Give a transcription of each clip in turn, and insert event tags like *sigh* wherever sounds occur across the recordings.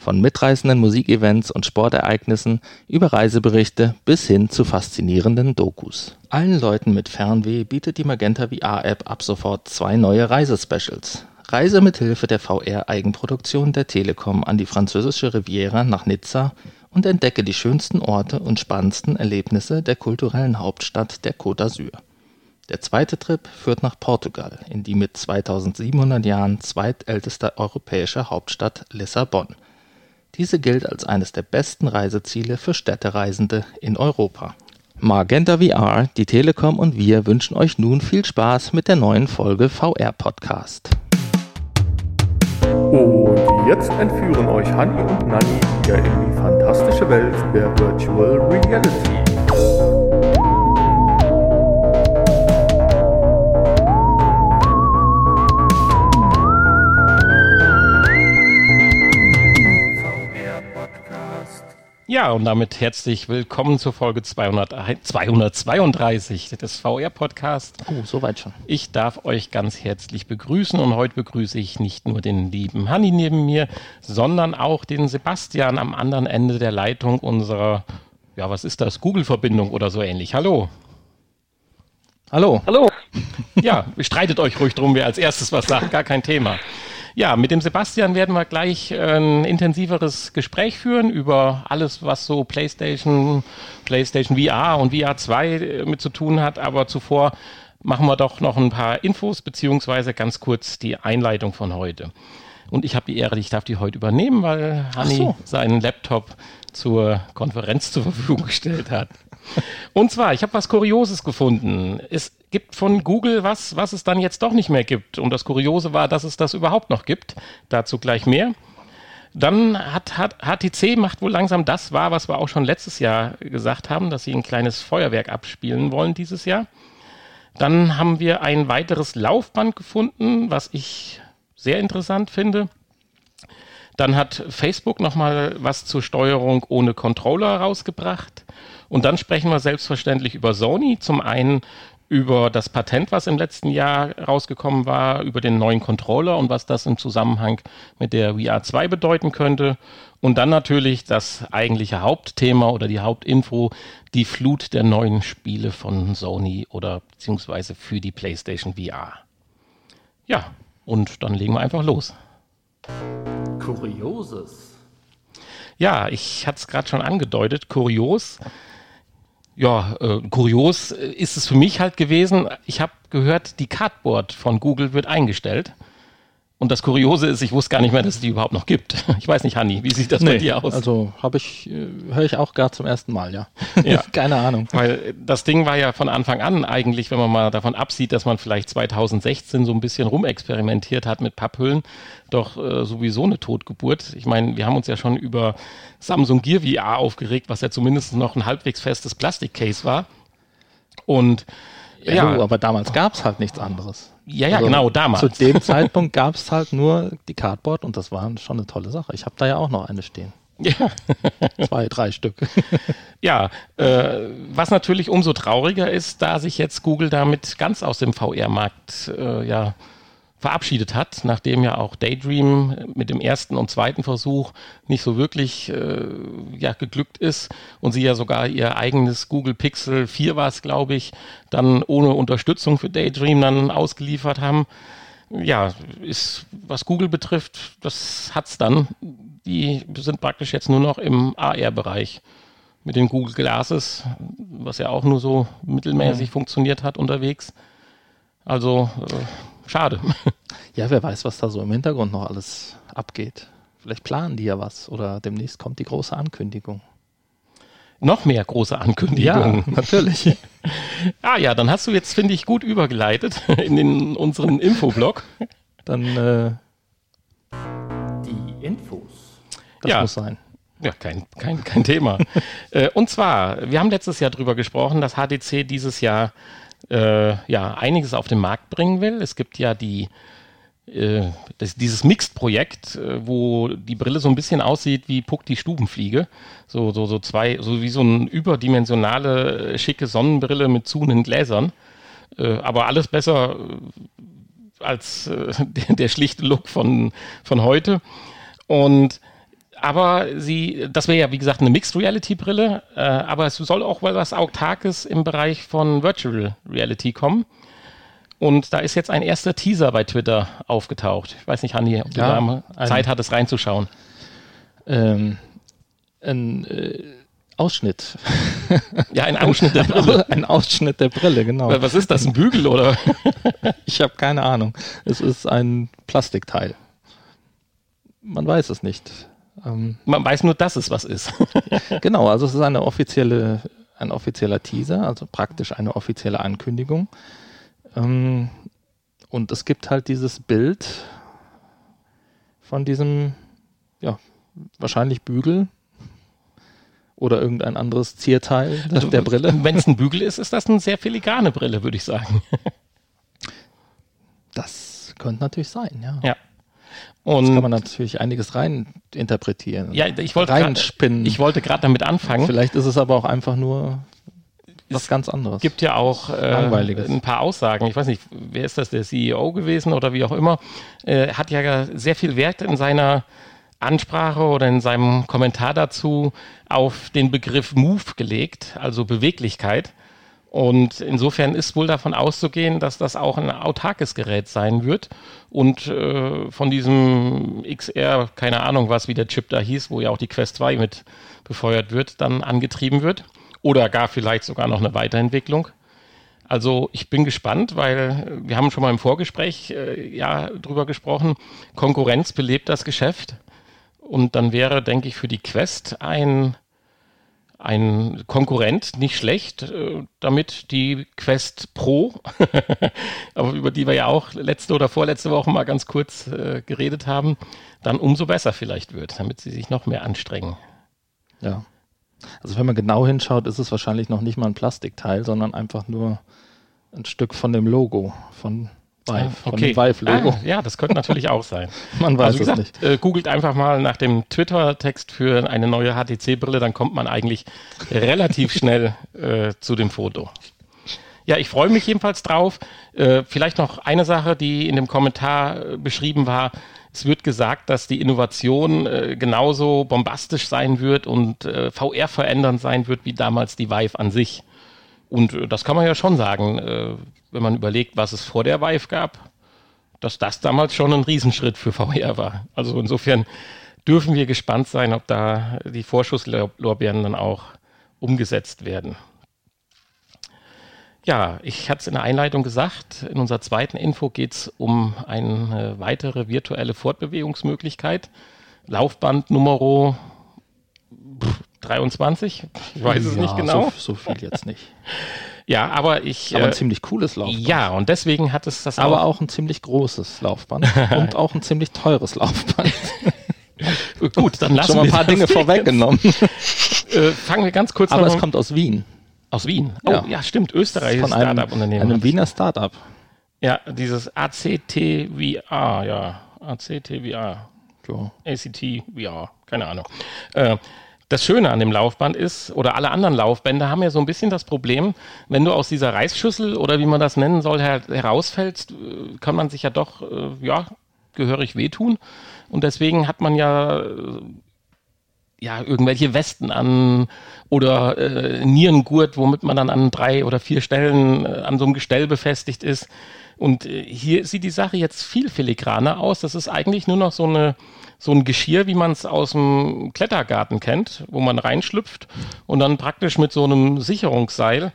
Von mitreißenden Musikevents und Sportereignissen über Reiseberichte bis hin zu faszinierenden Dokus. Allen Leuten mit Fernweh bietet die Magenta VR-App ab sofort zwei neue Reisespecials. Reise mit Hilfe der VR-Eigenproduktion der Telekom an die französische Riviera nach Nizza und entdecke die schönsten Orte und spannendsten Erlebnisse der kulturellen Hauptstadt der Côte d'Azur. Der zweite Trip führt nach Portugal, in die mit 2700 Jahren zweitälteste europäische Hauptstadt Lissabon – diese gilt als eines der besten Reiseziele für Städtereisende in Europa. Magenta VR, die Telekom und wir wünschen euch nun viel Spaß mit der neuen Folge VR Podcast. Und jetzt entführen euch Hanni und Nanni wieder in die fantastische Welt der Virtual Reality. Ja, und damit herzlich willkommen zur Folge 200, 232 des VR-Podcasts. Oh, soweit schon. Ich darf euch ganz herzlich begrüßen und heute begrüße ich nicht nur den lieben Hanni neben mir, sondern auch den Sebastian am anderen Ende der Leitung unserer, ja, was ist das, Google-Verbindung oder so ähnlich. Hallo. Hallo. Hallo. Ja, streitet euch ruhig drum, wer als erstes was sagt, gar kein Thema. Ja, mit dem Sebastian werden wir gleich ein intensiveres Gespräch führen über alles, was so PlayStation, PlayStation VR und VR 2 äh, mit zu tun hat. Aber zuvor machen wir doch noch ein paar Infos beziehungsweise ganz kurz die Einleitung von heute. Und ich habe die Ehre, ich darf die heute übernehmen, weil Hanni so. seinen Laptop zur Konferenz zur Verfügung gestellt hat. Und zwar, ich habe was Kurioses gefunden. Es gibt von Google was, was es dann jetzt doch nicht mehr gibt. Und das Kuriose war, dass es das überhaupt noch gibt. Dazu gleich mehr. Dann hat, hat HTC macht wohl langsam das wahr, was wir auch schon letztes Jahr gesagt haben, dass sie ein kleines Feuerwerk abspielen wollen dieses Jahr. Dann haben wir ein weiteres Laufband gefunden, was ich sehr interessant finde. Dann hat Facebook nochmal was zur Steuerung ohne Controller rausgebracht. Und dann sprechen wir selbstverständlich über Sony. Zum einen über das Patent, was im letzten Jahr rausgekommen war, über den neuen Controller und was das im Zusammenhang mit der VR 2 bedeuten könnte. Und dann natürlich das eigentliche Hauptthema oder die Hauptinfo, die Flut der neuen Spiele von Sony oder beziehungsweise für die PlayStation VR. Ja, und dann legen wir einfach los. Kurioses. Ja, ich hatte es gerade schon angedeutet, kurios ja, äh, kurios ist es für mich halt gewesen. Ich habe gehört, die Cardboard von Google wird eingestellt. Und das Kuriose ist, ich wusste gar nicht mehr, dass es die überhaupt noch gibt. *laughs* Ich weiß nicht, Hanni, wie sieht das nee, bei dir aus? Also habe ich, äh, höre ich auch gar zum ersten Mal, ja. *laughs* ja. *laughs* Keine Ahnung. Weil das Ding war ja von Anfang an eigentlich, wenn man mal davon absieht, dass man vielleicht 2016 so ein bisschen rumexperimentiert hat mit Papphüllen, doch äh, sowieso eine Totgeburt. Ich meine, wir haben uns ja schon über Samsung Gear VR aufgeregt, was ja zumindest noch ein halbwegs festes Plastikcase war. Und ja, ja. Aber damals gab es halt nichts anderes. Ja, ja, also genau, damals. Zu dem *laughs* Zeitpunkt gab es halt nur die Cardboard und das war schon eine tolle Sache. Ich habe da ja auch noch eine stehen. Ja. *laughs* Zwei, drei Stück. *laughs* ja, äh, was natürlich umso trauriger ist, da sich jetzt Google damit ganz aus dem VR-Markt äh, ja, verabschiedet hat, nachdem ja auch Daydream mit dem ersten und zweiten Versuch nicht so wirklich äh, ja, geglückt ist und sie ja sogar ihr eigenes Google Pixel 4 war es, glaube ich, dann ohne Unterstützung für Daydream dann ausgeliefert haben. Ja, ist, was Google betrifft, das hat's dann. Die sind praktisch jetzt nur noch im AR-Bereich mit den Google Glasses, was ja auch nur so mittelmäßig ja. funktioniert hat unterwegs. Also äh, Schade. *laughs* Ja, wer weiß, was da so im Hintergrund noch alles abgeht. Vielleicht planen die ja was oder demnächst kommt die große Ankündigung. Noch mehr große Ankündigungen. Ja, natürlich. *laughs* ah ja, dann hast du jetzt, finde ich, gut übergeleitet *laughs* in den, unseren Infoblog. Dann äh, die Infos. Das ja. muss sein. Ja, kein, kein, kein Thema. äh, und zwar, wir haben letztes Jahr darüber gesprochen, dass HTC dieses Jahr äh, ja einiges auf den Markt bringen will. Es gibt ja die äh, das, dieses Mixed-Projekt, äh, wo die Brille so ein bisschen aussieht wie Puck die Stubenfliege. So, so, so zwei, so wie so eine überdimensionale, äh, schicke Sonnenbrille mit zuhenden Gläsern. Äh, aber alles besser als äh, *laughs* der, der, schlichte Look von, von heute. Und aber sie, das wäre ja wie gesagt eine Mixed Reality Brille, äh, aber es soll auch mal was Autarkes im Bereich von Virtual Reality kommen. Und da ist jetzt ein erster Teaser bei Twitter aufgetaucht. Ich weiß nicht, Hanni, ob ja, du da Zeit hattest reinzuschauen. Ähm, ein äh, Ausschnitt. *laughs* Ja, ein Ausschnitt der Brille. *laughs* Ein Ausschnitt der Brille, genau. Was ist das, ein Bügel oder? *laughs* ich habe keine Ahnung. Es ist ein Plastikteil. Man weiß es nicht. Ähm, Man weiß nur, dass es was ist. *laughs* genau, also es ist eine offizielle, ein offizieller Teaser, also praktisch eine offizielle Ankündigung. Ähm, und es gibt halt dieses Bild von diesem, ja, wahrscheinlich Bügel oder irgendein anderes Zierteil also, der Brille. Wenn es ein *laughs* Bügel ist, ist das eine sehr filigane Brille, würde ich sagen. Das könnte natürlich sein, ja. Ja. Und das kann man natürlich einiges rein interpretieren. Ja, ich wollte reinspinnen. ich wollte gerade damit anfangen. Vielleicht ist es aber auch einfach nur was ganz anderes. Es gibt ja auch äh, ein paar Aussagen. Ich weiß nicht, wer ist das, der CEO gewesen oder wie auch immer, äh, hat ja sehr viel Wert in seiner Ansprache oder in seinem Kommentar dazu auf den Begriff Move gelegt, also Beweglichkeit. Und insofern ist wohl davon auszugehen, dass das auch ein autarkes Gerät sein wird und äh, von diesem XR, keine Ahnung was, wie der Chip da hieß, wo ja auch die Quest 2 mit befeuert wird, dann angetrieben wird oder gar vielleicht sogar noch eine Weiterentwicklung. Also ich bin gespannt, weil wir haben schon mal im Vorgespräch äh, ja drüber gesprochen. Konkurrenz belebt das Geschäft und dann wäre, denke ich, für die Quest ein ein Konkurrent nicht schlecht, äh, damit die Quest Pro, *laughs* aber über die wir ja auch letzte oder vorletzte Woche mal ganz kurz äh, geredet haben, dann umso besser vielleicht wird, damit sie sich noch mehr anstrengen. Ja. Also wenn man genau hinschaut, ist es wahrscheinlich noch nicht mal ein Plastikteil, sondern einfach nur ein Stück von dem Logo von Vive, ah, okay. von dem Vive-Logo. Ah, ja, das könnte natürlich auch sein. *laughs* Man weiß also, gesagt, es nicht. Äh, googelt einfach mal nach dem Twitter-Text für eine neue HTC-Brille, dann kommt man eigentlich relativ schnell äh, zu dem Foto. Ja, ich freue mich jedenfalls drauf. Äh, vielleicht noch eine Sache, die in dem Kommentar äh, beschrieben war. Es wird gesagt, dass die Innovation äh, genauso bombastisch sein wird und äh, VR verändernd sein wird wie damals die Vive an sich. Und äh, das kann man ja schon sagen, äh, wenn man überlegt, was es vor der Vive gab, dass das damals schon ein Riesenschritt für VR war. Also insofern dürfen wir gespannt sein, ob da die Vorschusslorbeeren dann auch umgesetzt werden. Ja, ich hatte es in der Einleitung gesagt, in unserer zweiten Info geht es um eine weitere virtuelle Fortbewegungsmöglichkeit. Laufband Nummer 23, ich weiß ja, es nicht genau. So, so viel jetzt nicht. *laughs* Ja, aber ich. Aber ein äh, ziemlich cooles Laufband. Ja, und deswegen hat es das aber auch. Auch ein ziemlich großes Laufband *laughs* und auch ein ziemlich teures Laufband. *laughs* Gut, dann lassen wir. Ein paar Dinge vorweggenommen. äh, fangen wir ganz kurz an. Aber es kommt aus Wien. Aus Wien? Oh, ja, ja stimmt. Österreich Von einem, Startup-Unternehmen. Einem Wiener Startup. Ja, dieses ACTVR, ja. ACTVR. So. ACTVR, keine Ahnung. Äh, das Schöne an dem Laufband ist, oder alle anderen Laufbänder haben ja so ein bisschen das Problem, wenn du aus dieser Reisschüssel oder wie man das nennen soll, her herausfällst, äh, kann man sich ja doch, äh, ja, gehörig wehtun. Und deswegen hat man ja, äh, ja, irgendwelche Westen an oder äh, Nierengurt, womit man dann an drei oder vier Stellen äh, an so einem Gestell befestigt ist. Und äh, hier sieht die Sache jetzt viel filigraner aus. Das ist eigentlich nur noch so eine so ein Geschirr, wie man es aus dem Klettergarten kennt, wo man reinschlüpft und dann praktisch mit so einem Sicherungsseil,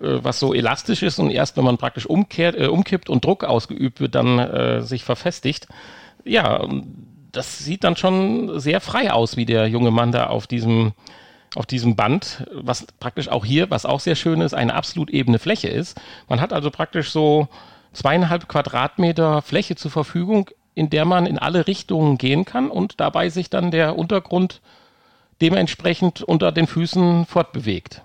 äh, was so elastisch ist und erst wenn man praktisch umkehrt, äh, umkippt und Druck ausgeübt wird, dann äh, sich verfestigt. Ja, das sieht dann schon sehr frei aus, wie der junge Mann da auf diesem auf diesem Band, was praktisch auch hier, was auch sehr schön ist, eine absolut ebene Fläche ist. Man hat also praktisch so zweieinhalb Quadratmeter Fläche zur Verfügung in der man in alle Richtungen gehen kann und dabei sich dann der Untergrund dementsprechend unter den Füßen fortbewegt.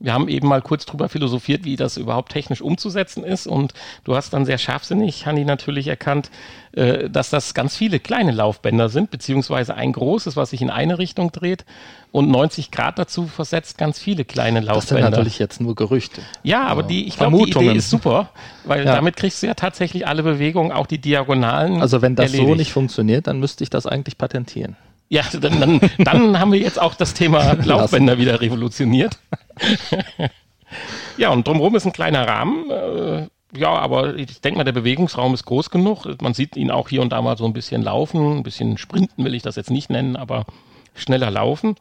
Wir haben eben mal kurz drüber philosophiert, wie das überhaupt technisch umzusetzen ist. Und du hast dann sehr scharfsinnig, Hanni, natürlich erkannt, äh, dass das ganz viele kleine Laufbänder sind, beziehungsweise ein großes, was sich in eine Richtung dreht und 90 Grad dazu versetzt ganz viele kleine Laufbänder. Das sind natürlich jetzt nur Gerüchte. Ja, aber die, ich glaube, die Idee ist super, weil ja. damit kriegst du ja tatsächlich alle Bewegungen, auch die Diagonalen. Also wenn das erledigt. so nicht funktioniert, dann müsste ich das eigentlich patentieren. Ja, *laughs* dann, dann, dann haben wir jetzt auch das Thema Laufbänder wieder revolutioniert. Ja, und drumherum ist ein kleiner Rahmen. Äh, ja, aber ich denke mal, der Bewegungsraum ist groß genug. Man sieht ihn auch hier und da mal so ein bisschen laufen, ein bisschen sprinten will ich das jetzt nicht nennen, aber schneller laufen.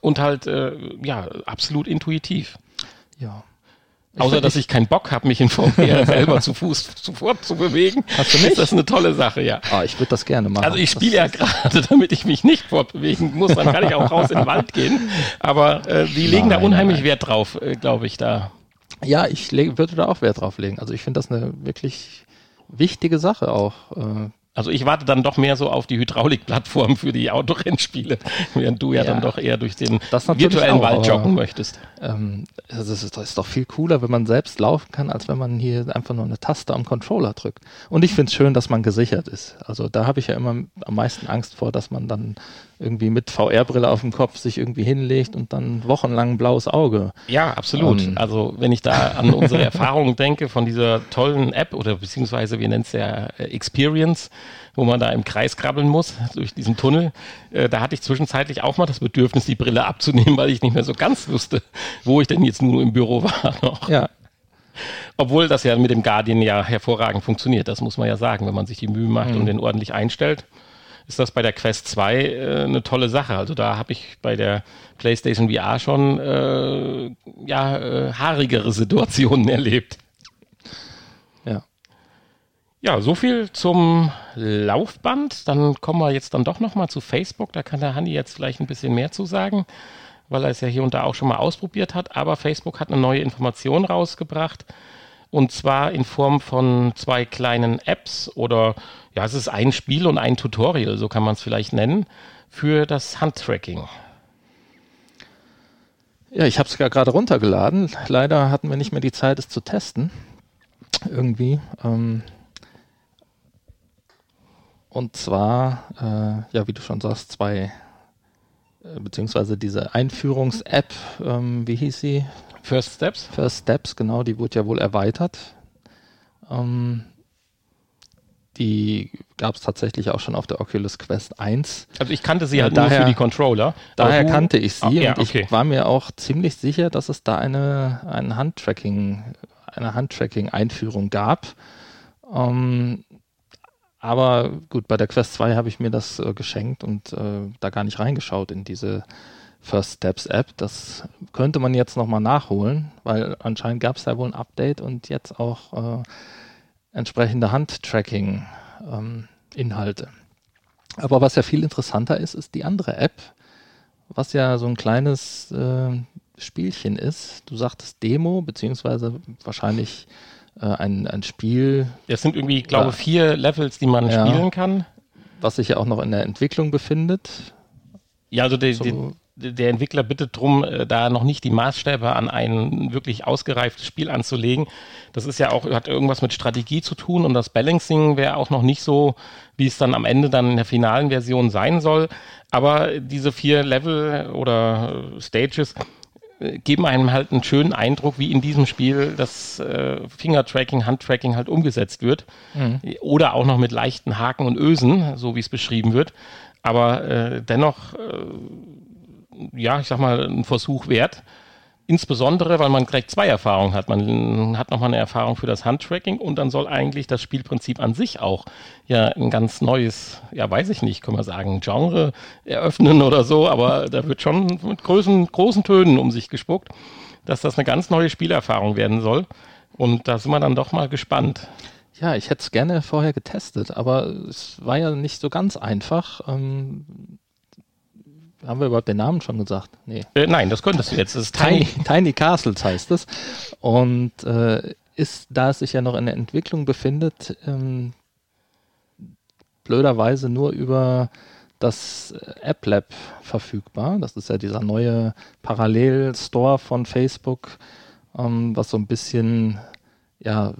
Und halt, äh, ja, absolut intuitiv. Ja. Außer, dass ich keinen Bock habe, mich in VR selber zu Fuß zu fortzubewegen. Hast du nicht? Ist das eine tolle Sache, ja. Ah, ich würde das gerne machen. Also ich spiele ja gerade, *laughs* damit ich mich nicht fortbewegen muss, dann kann ich auch raus in den Wald gehen. Aber äh, die legen nein, da unheimlich nein. Wert drauf, äh, glaube ich, da. Ja, ich würde da auch Wert drauf legen. Also ich finde das eine wirklich wichtige Sache auch. Äh, also ich warte dann doch mehr so auf die Hydraulikplattform für die Autorennspiele, *laughs* während du ja, ja dann doch eher durch den virtuellen auch, Wald joggen möchtest. Ähm, das, ist, das ist doch viel cooler, wenn man selbst laufen kann, als wenn man hier einfach nur eine Taste am Controller drückt. Und ich finde es schön, dass man gesichert ist. Also da habe ich ja immer am meisten Angst vor, dass man dann irgendwie mit VR-Brille auf dem Kopf sich irgendwie hinlegt und dann wochenlang ein blaues Auge. Ja, absolut. Ähm. also wenn ich da an unsere Erfahrungen *laughs* denke von dieser tollen App oder beziehungsweise wir nennen es ja äh, Experience, wo man da im Kreis krabbeln muss durch diesen Tunnel, äh, da hatte ich zwischenzeitlich auch mal das Bedürfnis, die Brille abzunehmen, *laughs* weil ich nicht mehr so ganz wusste, wo ich denn jetzt nur im Büro war *laughs* noch. Ja. Obwohl das ja mit dem Guardian ja hervorragend funktioniert, das muss man ja sagen, wenn man sich die Mühe macht mhm. und den ordentlich einstellt ist das bei der Quest 2 äh, eine tolle Sache. Also da habe ich bei der PlayStation VR schon äh, ja, äh, haarigere Situationen *laughs* erlebt. Ja. Ja, so viel zum Laufband. Dann kommen wir jetzt dann doch nochmal zu Facebook. Da kann der Hanni jetzt vielleicht ein bisschen mehr zu sagen, weil er es ja hier und da auch schon mal ausprobiert hat. Aber Facebook hat eine neue Information rausgebracht. Und zwar in Form von zwei kleinen Apps oder ja, es ist ein Spiel und ein Tutorial, so kann man es vielleicht nennen, für das Handtracking. Ja, ich habe es gerade runtergeladen. Leider hatten wir nicht mehr die Zeit, es zu testen. Irgendwie. Ähm und zwar, äh, ja, wie du schon sagst, zwei, äh, beziehungsweise diese Einführungs-App, ähm, wie hieß sie? First Steps? First Steps, genau, die wurde ja wohl erweitert. Ähm, die gab es tatsächlich auch schon auf der Oculus Quest 1. Also ich kannte sie halt daher, nur für die Controller. Daher kannte ich sie ah, ja, und okay. ich war mir auch ziemlich sicher, dass es da eine, ein Handtracking, eine Handtracking-Einführung gab. Ähm, aber gut, bei der Quest 2 habe ich mir das äh, geschenkt und äh, da gar nicht reingeschaut in diese First Steps App. Das könnte man jetzt nochmal nachholen, weil anscheinend gab es da wohl ein Update und jetzt auch äh, entsprechende Handtracking-Inhalte. Ähm, Aber was ja viel interessanter ist, ist die andere App, was ja so ein kleines äh, Spielchen ist. Du sagtest Demo, beziehungsweise wahrscheinlich äh, ein, ein Spiel. Es sind irgendwie, glaube ich, vier Levels, die man ja, spielen kann. Was sich ja auch noch in der Entwicklung befindet. Ja, also die, so. Der Entwickler bittet darum, äh, da noch nicht die Maßstäbe an ein wirklich ausgereiftes Spiel anzulegen. Das ist ja auch, hat irgendwas mit Strategie zu tun und das Balancing wäre auch noch nicht so, wie es dann am Ende dann in der finalen Version sein soll. Aber diese vier Level oder Stages äh, geben einem halt einen schönen Eindruck, wie in diesem Spiel das äh, Finger-Tracking, Hand-Tracking halt umgesetzt wird. Mhm. Oder auch noch mit leichten Haken und Ösen, so wie es beschrieben wird. Aber äh, dennoch äh, ja, ich sag mal, ein Versuch wert. Insbesondere, weil man gleich zwei Erfahrungen hat. Man hat nochmal eine Erfahrung für das Handtracking und dann soll eigentlich das Spielprinzip an sich auch ja ein ganz neues, ja weiß ich nicht, kann man sagen, Genre eröffnen oder so, aber da wird schon mit großen, großen Tönen um sich gespuckt, dass das eine ganz neue Spielerfahrung werden soll. Und da sind wir dann doch mal gespannt. Ja, ich hätte es gerne vorher getestet, aber es war ja nicht so ganz einfach. Ähm, haben wir überhaupt den Namen schon gesagt? Nee. Äh, nein, das könntest du jetzt. Das ist Tiny, Tiny Castles heißt es. Und äh, ist, da es sich ja noch in der Entwicklung befindet, ähm, blöderweise nur über das AppLab verfügbar. Das ist ja dieser neue Parallel-Store von Facebook, ähm, was so ein bisschen ja,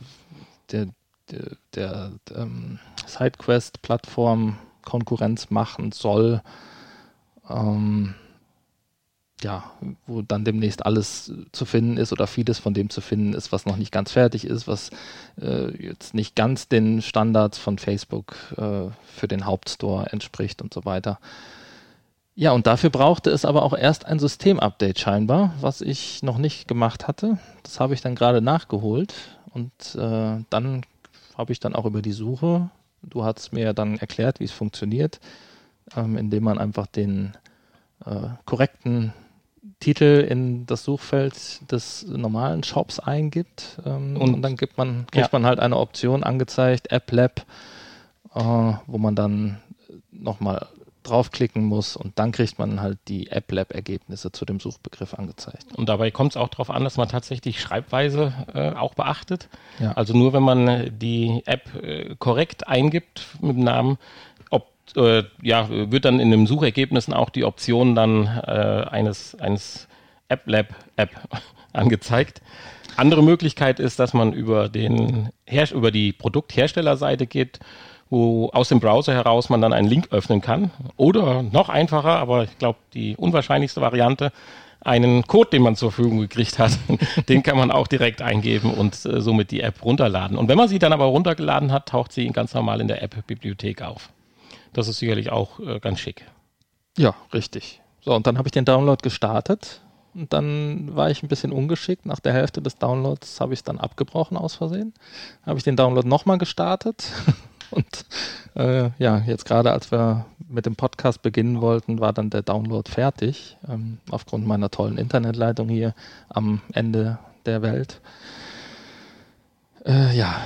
der, der, der ähm, SideQuest-Plattform Konkurrenz machen soll. Ähm, ja, wo dann demnächst alles zu finden ist oder vieles von dem zu finden ist, was noch nicht ganz fertig ist, was äh, jetzt nicht ganz den Standards von Facebook äh, für den Hauptstore entspricht und so weiter. Ja, und dafür brauchte es aber auch erst ein Systemupdate scheinbar, was ich noch nicht gemacht hatte. Das habe ich dann gerade nachgeholt und äh, dann habe ich dann auch über die Suche, du hast mir dann erklärt, wie es funktioniert, ähm, indem man einfach den äh, korrekten Titel in das Suchfeld des normalen Shops eingibt ähm, und, und, dann gibt man, kriegt ja. man halt eine Option angezeigt, App Lab, äh, wo man dann nochmal draufklicken muss und dann kriegt man halt die App Lab Ergebnisse zu dem Suchbegriff angezeigt. Und dabei kommt es auch darauf an, dass man tatsächlich Schreibweise äh, auch beachtet. Ja. Also nur wenn man die App äh, korrekt eingibt mit dem Namen, äh, ja, wird dann in den Suchergebnissen auch die Option dann äh, eines, eines App Lab *laughs* App angezeigt. Andere Möglichkeit ist, dass man über, den Her über die Produktherstellerseite geht, wo aus dem Browser heraus man dann einen Link öffnen kann. Oder noch einfacher, aber ich glaube die unwahrscheinlichste Variante, einen Code, den man zur Verfügung gekriegt hat, *laughs* den kann man auch direkt eingeben und äh, somit die App runterladen. Und wenn man sie dann aber runtergeladen hat, taucht sie ganz normal in der App-Bibliothek auf. Das ist sicherlich auch äh, ganz schick. Ja, richtig. So, und dann habe ich den Download gestartet und dann war ich ein bisschen ungeschickt. Nach der Hälfte des Downloads habe ich es dann abgebrochen aus Versehen. Habe ich den Download nochmal gestartet. *laughs* und äh, ja, jetzt gerade als wir mit dem Podcast beginnen wollten, war dann der Download fertig. Ähm, aufgrund meiner tollen Internetleitung hier am Ende der Welt. Äh, ja,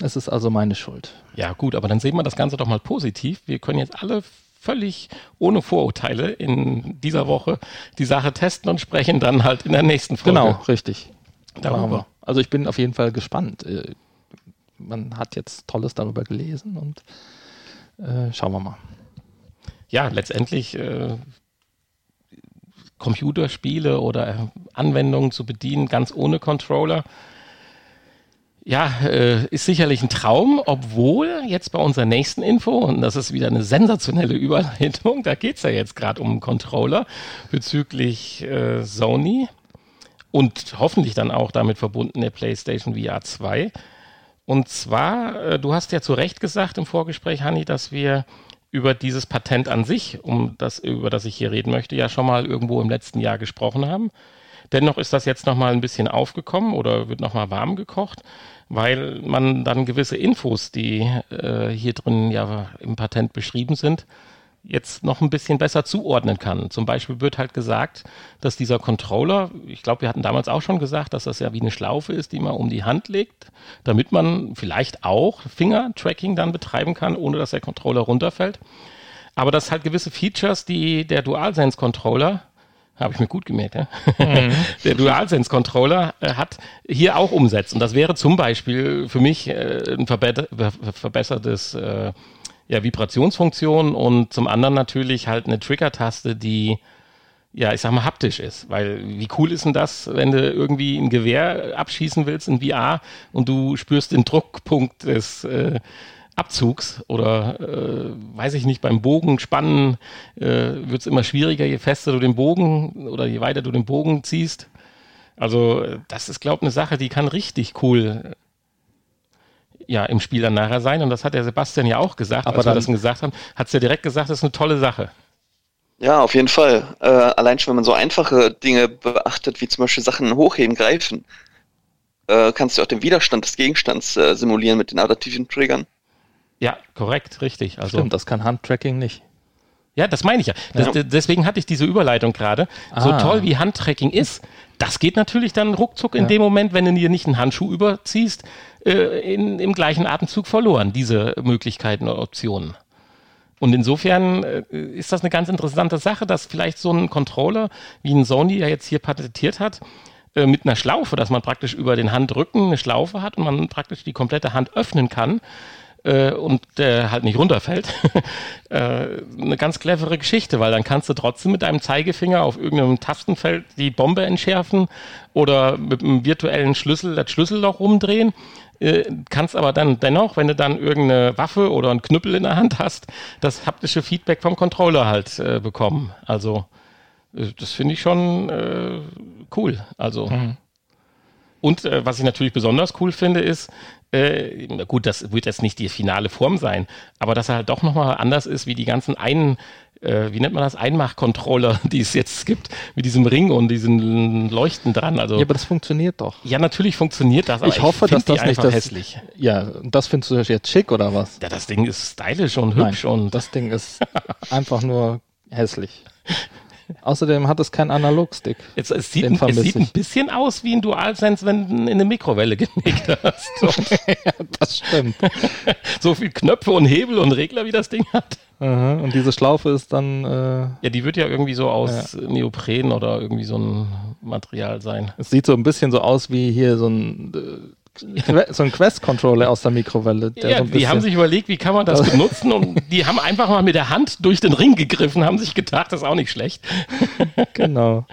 es ist also meine Schuld. Ja, gut, aber dann sehen wir das Ganze doch mal positiv. Wir können jetzt alle völlig ohne Vorurteile in dieser Woche die Sache testen und sprechen dann halt in der nächsten Folge. Genau, richtig. Darüber. Also ich bin auf jeden Fall gespannt. Äh, man hat jetzt Tolles darüber gelesen und äh, schauen wir mal. Ja, letztendlich äh, Computerspiele oder Anwendungen zu bedienen, ganz ohne Controller ja, äh, ist sicherlich ein Traum, obwohl jetzt bei unserer nächsten Info, und das ist wieder eine sensationelle Überleitung, da geht es ja jetzt gerade um einen Controller bezüglich äh, Sony und hoffentlich dann auch damit verbunden der PlayStation VR 2. Und zwar, äh, du hast ja zu Recht gesagt im Vorgespräch, Hanni, dass wir über dieses Patent an sich, um das, über das ich hier reden möchte, ja schon mal irgendwo im letzten Jahr gesprochen haben. Dennoch ist das jetzt nochmal ein bisschen aufgekommen oder wird nochmal warm gekocht weil man dann gewisse Infos, die äh, hier drin ja im Patent beschrieben sind, jetzt noch ein bisschen besser zuordnen kann. Zum Beispiel wird halt gesagt, dass dieser Controller, ich glaube, wir hatten damals auch schon gesagt, dass das ja wie eine Schlaufe ist, die man um die Hand legt, damit man vielleicht auch Finger-Tracking dann betreiben kann, ohne dass der Controller runterfällt. Aber dass halt gewisse Features, die der DualSense-Controller habe ich mir gut gemerkt, ja? mhm. *laughs* der DualSense-Controller äh, hat hier auch umsetzt. Und das wäre zum Beispiel für mich äh, ein verbe verbessertes äh, ja, Vibrationsfunktion und zum anderen natürlich halt eine Trigger-Taste, die ja, ich sag mal, haptisch ist. Weil wie cool ist denn das, wenn du irgendwie ein Gewehr abschießen willst in VR und du spürst den Druckpunkt des äh, Abzugs oder äh, weiß ich nicht, beim Bogenspannen äh, wird es immer schwieriger, je fester du den Bogen oder je weiter du den Bogen ziehst. Also das ist, glaube ich, eine Sache, die kann richtig cool ja, im Spiel dann nachher sein. Und das hat der Sebastian ja auch gesagt, Aber als wir das gesagt haben, hat es ja direkt gesagt, das ist eine tolle Sache. Ja, auf jeden Fall. Äh, allein schon, wenn man so einfache Dinge beachtet, wie zum Beispiel Sachen hochheben, greifen, äh, kannst du auch den Widerstand des Gegenstands äh, simulieren mit den adaptiven Triggern. Ja, korrekt, richtig. Also, Stimmt, das kann Handtracking nicht. Ja, das meine ich ja. Das, ja. Deswegen hatte ich diese Überleitung gerade. Ah. So toll wie Handtracking ist, das geht natürlich dann ruckzuck in ja. dem Moment, wenn du dir nicht einen Handschuh überziehst, äh, in, im gleichen Atemzug verloren, diese Möglichkeiten oder Optionen. Und insofern äh, ist das eine ganz interessante Sache, dass vielleicht so ein Controller, wie ein Sony ja jetzt hier patentiert hat, äh, mit einer Schlaufe, dass man praktisch über den Handrücken eine Schlaufe hat und man praktisch die komplette Hand öffnen kann, äh, und der halt nicht runterfällt. *laughs* äh, eine ganz clevere Geschichte, weil dann kannst du trotzdem mit deinem Zeigefinger auf irgendeinem Tastenfeld die Bombe entschärfen oder mit einem virtuellen Schlüssel das Schlüsselloch rumdrehen. Äh, kannst aber dann dennoch, wenn du dann irgendeine Waffe oder einen Knüppel in der Hand hast, das haptische Feedback vom Controller halt äh, bekommen. Also äh, das finde ich schon äh, cool. Also mhm. Und äh, was ich natürlich besonders cool finde, ist, äh, gut, das wird jetzt nicht die finale Form sein, aber dass er halt doch nochmal anders ist wie die ganzen einen, äh, wie nennt man das, Einmach-Controller, *laughs* die es jetzt gibt, mit diesem Ring und diesen Leuchten dran. Also, ja, aber das funktioniert doch. Ja, natürlich funktioniert das, aber ich hoffe, ich dass das nicht das, hässlich. Ja, das findest du jetzt schick oder was? Ja, das Ding ist stylisch und hübsch Nein, und. Das Ding ist *laughs* einfach nur hässlich. Außerdem hat es keinen Analogstick. Jetzt, es, sieht, ein, es sieht ein bisschen aus wie ein DualSense, wenn du in eine Mikrowelle *laughs* gelegt hast. So. *laughs* ja, das stimmt. *laughs* so viel Knöpfe und Hebel und Regler, wie das Ding hat. Aha, und diese Schlaufe ist dann. Äh, ja, die wird ja irgendwie so aus ja. Neopren oder irgendwie so ein Material sein. Es sieht so ein bisschen so aus wie hier so ein äh, so ein Quest-Controller aus der Mikrowelle. Der ja, so die haben sich überlegt, wie kann man das *laughs* benutzen und die haben einfach mal mit der Hand durch den Ring gegriffen, haben sich gedacht, das ist auch nicht schlecht. *laughs* Genau.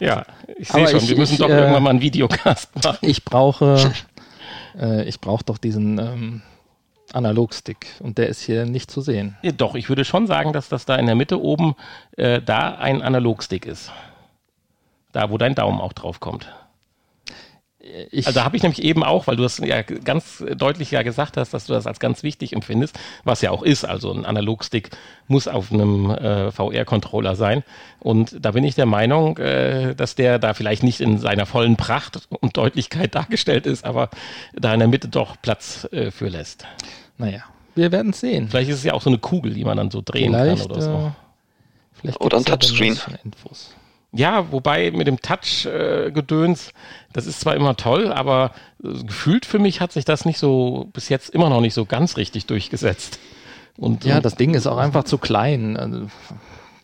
ja, ich sehe schon, ich, wir müssen ich, doch äh, irgendwann mal einen Videocast *laughs* machen. Ich brauche, äh, ich brauche doch diesen ähm, Analogstick und der ist hier nicht zu sehen. Ja, doch, ich würde schon sagen, dass das da in der Mitte oben äh, da ein Analogstick ist. Da, wo dein Daumen auch drauf kommt. Ich also habe ich nämlich eben auch, weil du das ja ganz deutlich ja gesagt hast, dass du das als ganz wichtig empfindest, was ja auch ist. Also ein Analogstick muss auf einem äh, VR-Controller sein. Und da bin ich der Meinung, äh, dass der da vielleicht nicht in seiner vollen Pracht und Deutlichkeit dargestellt ist, aber da in der Mitte doch Platz äh, für lässt. Naja, wir werden sehen. Vielleicht ist es ja auch so eine Kugel, die man dann so drehen vielleicht, kann oder so. Äh, vielleicht oder ein Touchscreen. Infos. Ja, wobei mit dem Touch-Gedöns, äh, das ist zwar immer toll, aber äh, gefühlt für mich hat sich das nicht so, bis jetzt immer noch nicht so ganz richtig durchgesetzt. Und, ja, das Ding ist auch einfach zu klein. Also,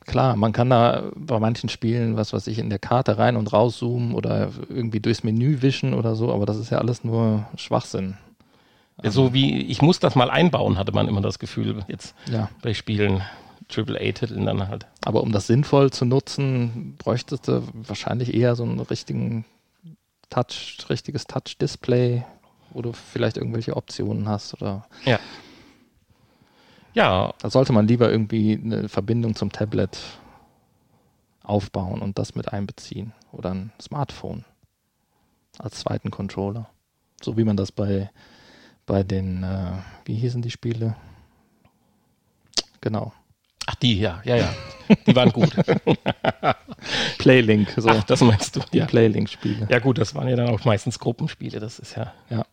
klar, man kann da bei manchen Spielen, was weiß ich, in der Karte rein und rauszoomen oder irgendwie durchs Menü wischen oder so, aber das ist ja alles nur Schwachsinn. Ja, so wie, ich muss das mal einbauen, hatte man immer das Gefühl jetzt ja. bei Spielen. AAA-Titeln dann halt. Aber um das sinnvoll zu nutzen, bräuchtest du wahrscheinlich eher so einen richtigen Touch, richtiges Touch-Display, wo du vielleicht irgendwelche Optionen hast oder. Ja. Ja. Da sollte man lieber irgendwie eine Verbindung zum Tablet aufbauen und das mit einbeziehen. Oder ein Smartphone als zweiten Controller. So wie man das bei, bei den, äh, wie hießen die Spiele? Genau. Ach, die, ja, ja, ja. Die waren gut. *laughs* Playlink, so. Ach, das meinst du? Die ja. Playlink-Spiele. Ja, gut, das waren ja dann auch meistens Gruppenspiele, das ist ja. Ja.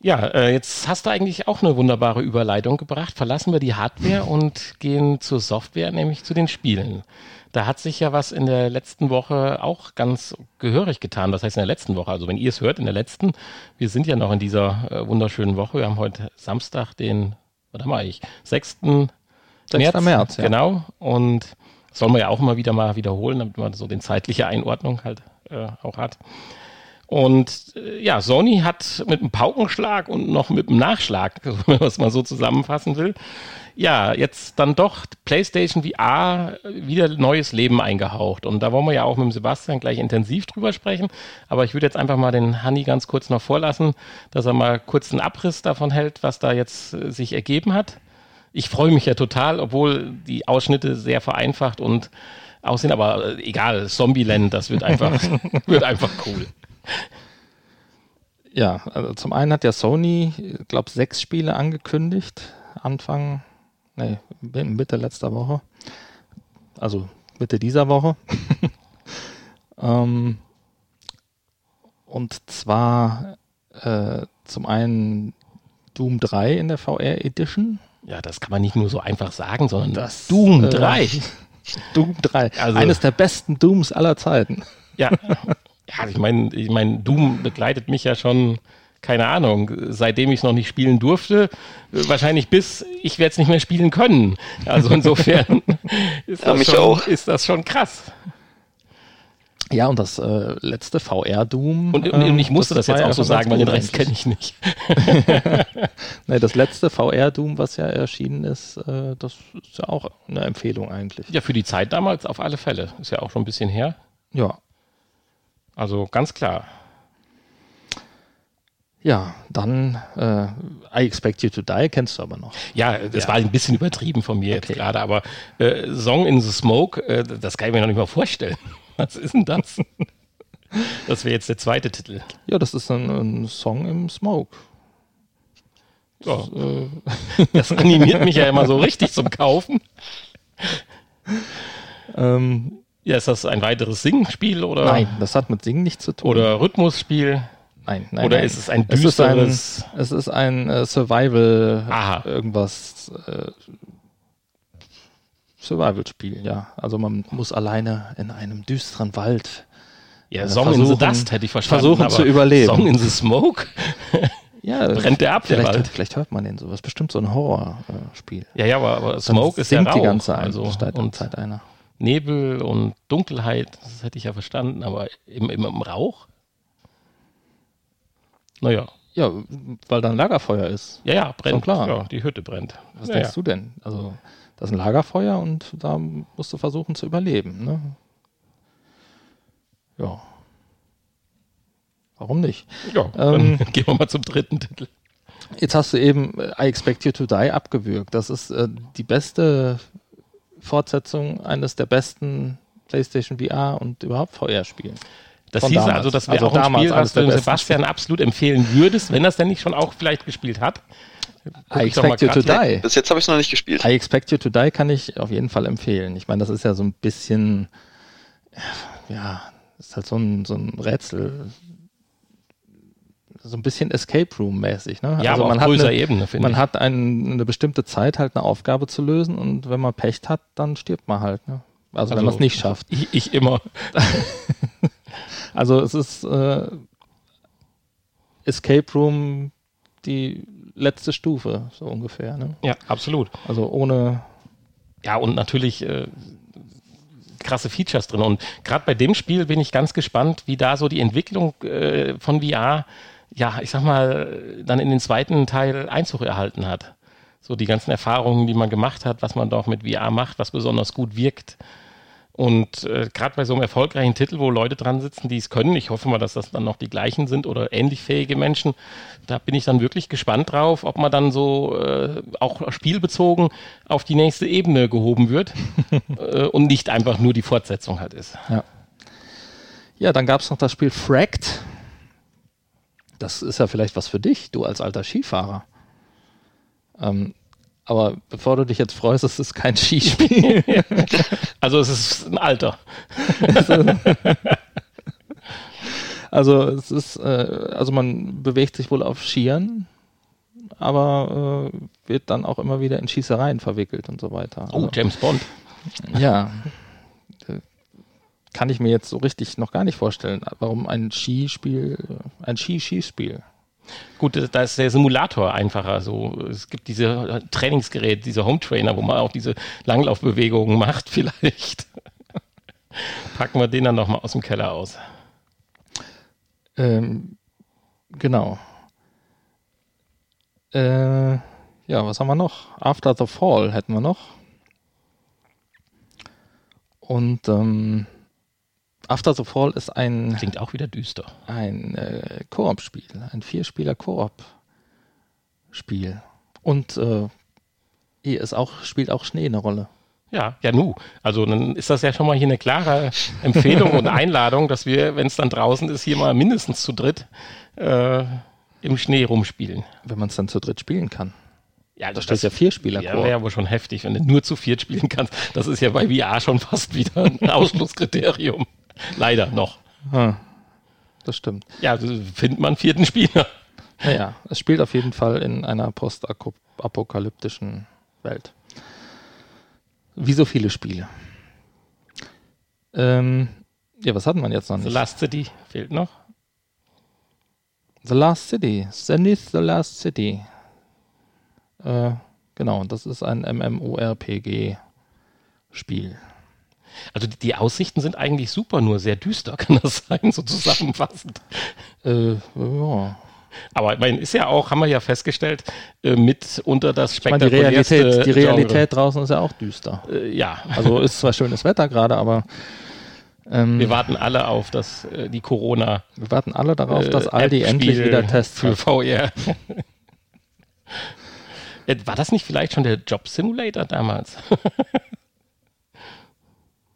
Ja, äh, jetzt hast du eigentlich auch eine wunderbare Überleitung gebracht. Verlassen wir die Hardware und gehen zur Software, nämlich zu den Spielen. Da hat sich ja was in der letzten Woche auch ganz gehörig getan. Was heißt in der letzten Woche? Also wenn ihr es hört, in der letzten, wir sind ja noch in dieser äh, wunderschönen Woche. Wir haben heute Samstag, den, was haben wir eigentlich, 6. 6. März, März ja. genau. Und sollen wir ja auch immer wieder mal wiederholen, damit man so den zeitliche Einordnung halt äh, auch hat. Und äh, ja, Sony hat mit einem Paukenschlag und noch mit einem Nachschlag, *laughs* wenn man es mal so zusammenfassen will, ja, jetzt dann doch PlayStation VR wieder neues Leben eingehaucht. Und da wollen wir ja auch mit dem Sebastian gleich intensiv drüber sprechen. Aber ich würde jetzt einfach mal den Hanni ganz kurz noch vorlassen, dass er mal kurz einen Abriss davon hält, was da jetzt äh, sich ergeben hat ich freue mich ja total, obwohl die Ausschnitte sehr vereinfacht und aussehen, aber egal, Zombieland, das wird einfach, *laughs* wird einfach cool. Ja, also zum einen hat ja Sony, ich glaube, sechs Spiele angekündigt, Anfang, nee, Mitte letzter Woche. Also Mitte dieser Woche. *laughs* ähm, und zwar äh, zum einen Doom 3 in der VR Edition, ja, das kann man nicht nur so einfach sagen, sondern das Doom 3. Äh, *laughs* Doom 3. Also, Eines der besten Dooms aller Zeiten. Ja, *laughs* ja ich meine, ich mein, Doom begleitet mich ja schon, keine Ahnung, seitdem ich es noch nicht spielen durfte, wahrscheinlich bis ich werde es nicht mehr spielen können. Also *laughs* insofern ist, das schon, ist das schon krass. Ja, und das äh, letzte VR-Doom. Und, und ich musste das, war jetzt auch so sagen, weil den Rest kenne ich nicht. *laughs* nee, das letzte VR-Doom, was ja erschienen ist, äh, das ist ja auch eine Empfehlung eigentlich. Ja, für die Zeit damals auf alle Fälle. Ist ja auch schon ein bisschen her. Ja. Also ganz klar. Ja, dann äh, I Expect You to Die kennst du aber noch. Ja, das Ja. war ein bisschen übertrieben von mir jetzt Okay. gerade, aber äh, Song in the Smoke, äh, das kann ich mir noch nicht mal vorstellen. *laughs* Was ist denn das? Das wäre jetzt der zweite Titel. Ja, das ist ein, ein Song im Smoke. Ja, äh, das animiert mich ja immer so richtig zum Kaufen. Ähm, Ja, ist das ein weiteres Singspiel oder, nein, das hat mit Singen nichts zu tun. oder Rhythmusspiel? nein, nein, oder nein. ist es ein es ist ein, düsteres? es ist ein äh, Survival Aha. irgendwas äh, Survival-Spiel, ja. Also man muss alleine in einem düsteren Wald Ja, äh, Song in the versuchen- Dust hätte ich verstanden. versuchen zu überleben. Song in the Smoke? *laughs* ja, Brennt der ab, der vielleicht, Wald? vielleicht hört man den so. Das ist bestimmt so ein Horrorspiel. Ja, ja, aber, aber Smoke ist ja Rauch. die ganze also, Zeit, und Zeit einer. Nebel und Dunkelheit, das hätte ich ja verstanden, aber im, im, im Rauch? Naja, Ja, weil da ein Lagerfeuer ist. ja, ja, brennt. Schon klar. Ja, die Hütte brennt. Was ja, denkst ja. du denn? Also, das ist ein Lagerfeuer und da musst du versuchen zu überleben. Ne? Ja. Warum nicht? Ja, Ähm, dann *laughs* gehen wir mal zum dritten Titel. Jetzt hast du eben äh, I Expect You to Die abgewürgt. Das ist äh, die beste Fortsetzung eines der besten PlayStation VR und überhaupt VR-Spielen. Das von hieß damals. also, das wäre Also auch ein damals Spiel, eines was du besten Sebastian absolut empfehlen würdest, wenn er es denn nicht schon auch vielleicht gespielt hat. I Expect You to. Die. Bis jetzt habe ich es noch nicht gespielt. I Expect You to Die kann ich auf jeden Fall empfehlen. Ich meine, das ist ja so ein bisschen, ja, das ist halt so ein, so ein Rätsel, so ein bisschen Escape Room mäßig. Ne? Ja, aber man auf eine, Ebene, finde Man ich. hat ein, eine bestimmte Zeit, halt eine Aufgabe zu lösen und wenn man Pech hat, dann stirbt man halt. Ne? Also, wenn Also- man es nicht schafft. Ich, ich immer. *laughs* Also es ist äh, Escape Room die letzte Stufe, so ungefähr. Ne? Ja, absolut. Also ohne Ja, und natürlich äh, krasse Features drin. Und gerade bei dem Spiel bin ich ganz gespannt, wie da so die Entwicklung äh, von VR, ja, ich sag mal, dann in den zweiten Teil Einzug erhalten hat. So die ganzen Erfahrungen, die man gemacht hat, was man doch mit VR macht, was besonders gut wirkt. Und äh, gerade bei so einem erfolgreichen Titel, wo Leute dran sitzen, die es können, ich hoffe mal, dass das dann noch die gleichen sind oder ähnlich fähige Menschen, da bin ich dann wirklich gespannt drauf, ob man dann so äh, auch spielbezogen auf die nächste Ebene gehoben wird *laughs* äh, und nicht einfach nur die Fortsetzung halt ist. Ja, dann gab es noch das Spiel Fracked. Das ist ja vielleicht was für dich, du als alter Skifahrer. Ähm, aber bevor du dich jetzt freust, es ist kein Skispiel. *laughs* Also es ist ein Alter. *laughs* also es ist, äh, also man bewegt sich wohl auf Skiern, aber äh, wird dann auch immer wieder in Schießereien verwickelt und so weiter. Oh, Also, James Bond. ja. Äh, Kann ich mir jetzt so richtig noch gar nicht vorstellen, warum ein Skispiel, ein Ski-Skispiel. Gut, da ist der Simulator einfacher. So, es gibt diese Trainingsgeräte, diese Home Trainer, wo man auch diese Langlaufbewegungen macht, *laughs* vielleicht. Packen wir den dann nochmal aus dem Keller aus. Ähm, genau. Äh, ja, was haben wir noch? After the Fall hätten wir noch. Und ähm, After the Fall ist ein, Klingt auch wieder düster. ein äh, Koop-Spiel, ein Vierspieler-Koop-Spiel. Und äh, hier ist auch, spielt auch Schnee eine Rolle. Ja, ja, nu. Also dann ist das ja schon mal hier eine klare Empfehlung und *laughs* Einladung, dass wir, wenn es dann draußen ist, hier mal mindestens zu dritt äh, im Schnee rumspielen. Wenn man es dann zu dritt spielen kann. Ja, Da steht ja Vierspieler Ja, wäre aber schon heftig, wenn du nur zu viert spielen kannst. Das ist ja bei VR schon fast wieder ein *laughs* Ausschlusskriterium. *laughs* Leider noch. Hm, das stimmt. Ja, findet man vierten Spieler. Naja, es spielt auf jeden Fall in einer postapokalyptischen Welt. Wie so viele Spiele. Ähm, ja, was hatten wir jetzt noch The nicht? Last City fehlt noch. The Last City. Zenith The Last City. Äh, genau, das ist ein MMORPG-Spiel. Also die, die Aussichten sind eigentlich super, nur sehr düster *laughs* kann das sein, so zusammenfassend. Äh, ja. Aber ich meine, ist ja auch, haben wir ja festgestellt, äh, mit unter das Ich meine, die spektakulärste Realität, die. Realität draußen ist ja auch düster. Äh, ja, Also ist zwar schönes Wetter gerade, aber ähm, wir warten alle auf das, äh, die Corona. wir warten alle darauf, dass äh, Aldi endlich wieder Tests für. VR. *laughs* Äh, War das nicht vielleicht schon der Job Simulator damals? *laughs*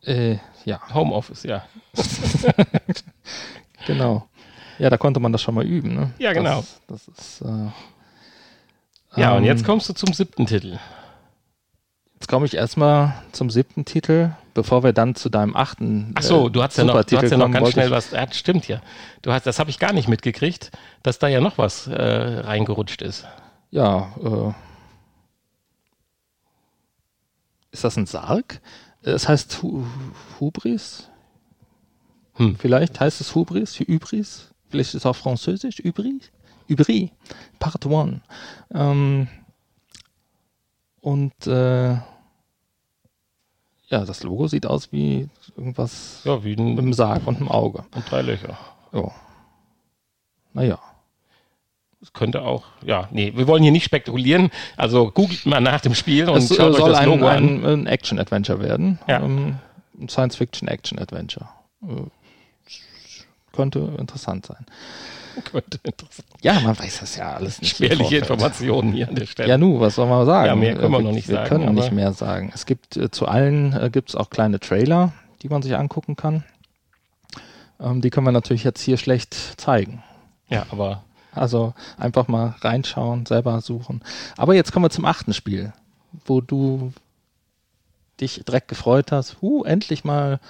Äh, ja, Homeoffice, ja. *laughs* genau. Ja, da konnte man das schon mal üben. Ne? Ja, genau. Das, das ist, äh, Ja, und ähm, jetzt kommst du zum siebten Titel. Jetzt komme ich erstmal zum siebten Titel, bevor wir dann zu deinem achten. Ach so, äh, du hast ja noch, du hast ja noch ganz schnell was. Ja, stimmt ja. Du hast, das habe ich gar nicht mitgekriegt, dass da ja noch was äh, reingerutscht ist. Ja, äh, ist das ein Sarg? Es heißt Hu Hubris. Hm. Vielleicht heißt es Hubris, Hybris. Vielleicht ist es auch französisch, Hybris. Hybris, Part 1. Ähm, und äh, ja, das Logo sieht aus wie irgendwas Ja, wie mit ein, einem Sarg und einem Auge. und drei Löcher. Ja. Naja. Das könnte auch, ja, nee, wir wollen hier nicht spekulieren. Also googelt mal nach dem Spiel und Es schaut euch soll das ein, Logo an. ein, ein Action-Adventure werden. Ja. Ähm, ein Science-Fiction-Action-Adventure. Äh, könnte interessant sein. *laughs* Könnte interessant. Ja, man weiß das ja alles nicht. Spärliche. Informationen hier an der Stelle. Ja, nu, was soll man sagen? Ja, mehr können wir Äh, noch nicht wir sagen, können nicht mehr sagen. Es gibt äh, zu allen äh, gibt es auch kleine Trailer, die man sich angucken kann. Ähm, die können wir natürlich jetzt hier schlecht zeigen. ja, aber Also einfach mal reinschauen, selber suchen. Aber jetzt kommen wir zum achten Spiel, wo du dich direkt gefreut hast. Uh, endlich mal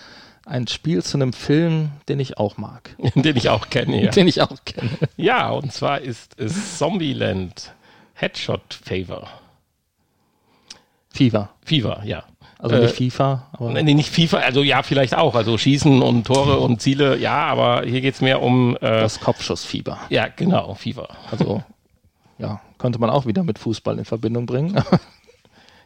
ein Spiel zu einem Film, den ich auch mag. *laughs* den ich auch kenne, ja. Den ich auch kenne. Ja, und zwar ist es Zombieland Headshot Favor. FIFA. Fever, ja. Also Äh, nicht FIFA, aber Nee, nicht FIFA, also ja, vielleicht auch. Also Schießen und Tore und Ziele, ja, aber hier geht es mehr um. Äh, das Kopfschussfieber. ja, genau, FIFA. Also ja, könnte man auch wieder mit Fußball in Verbindung bringen. *laughs*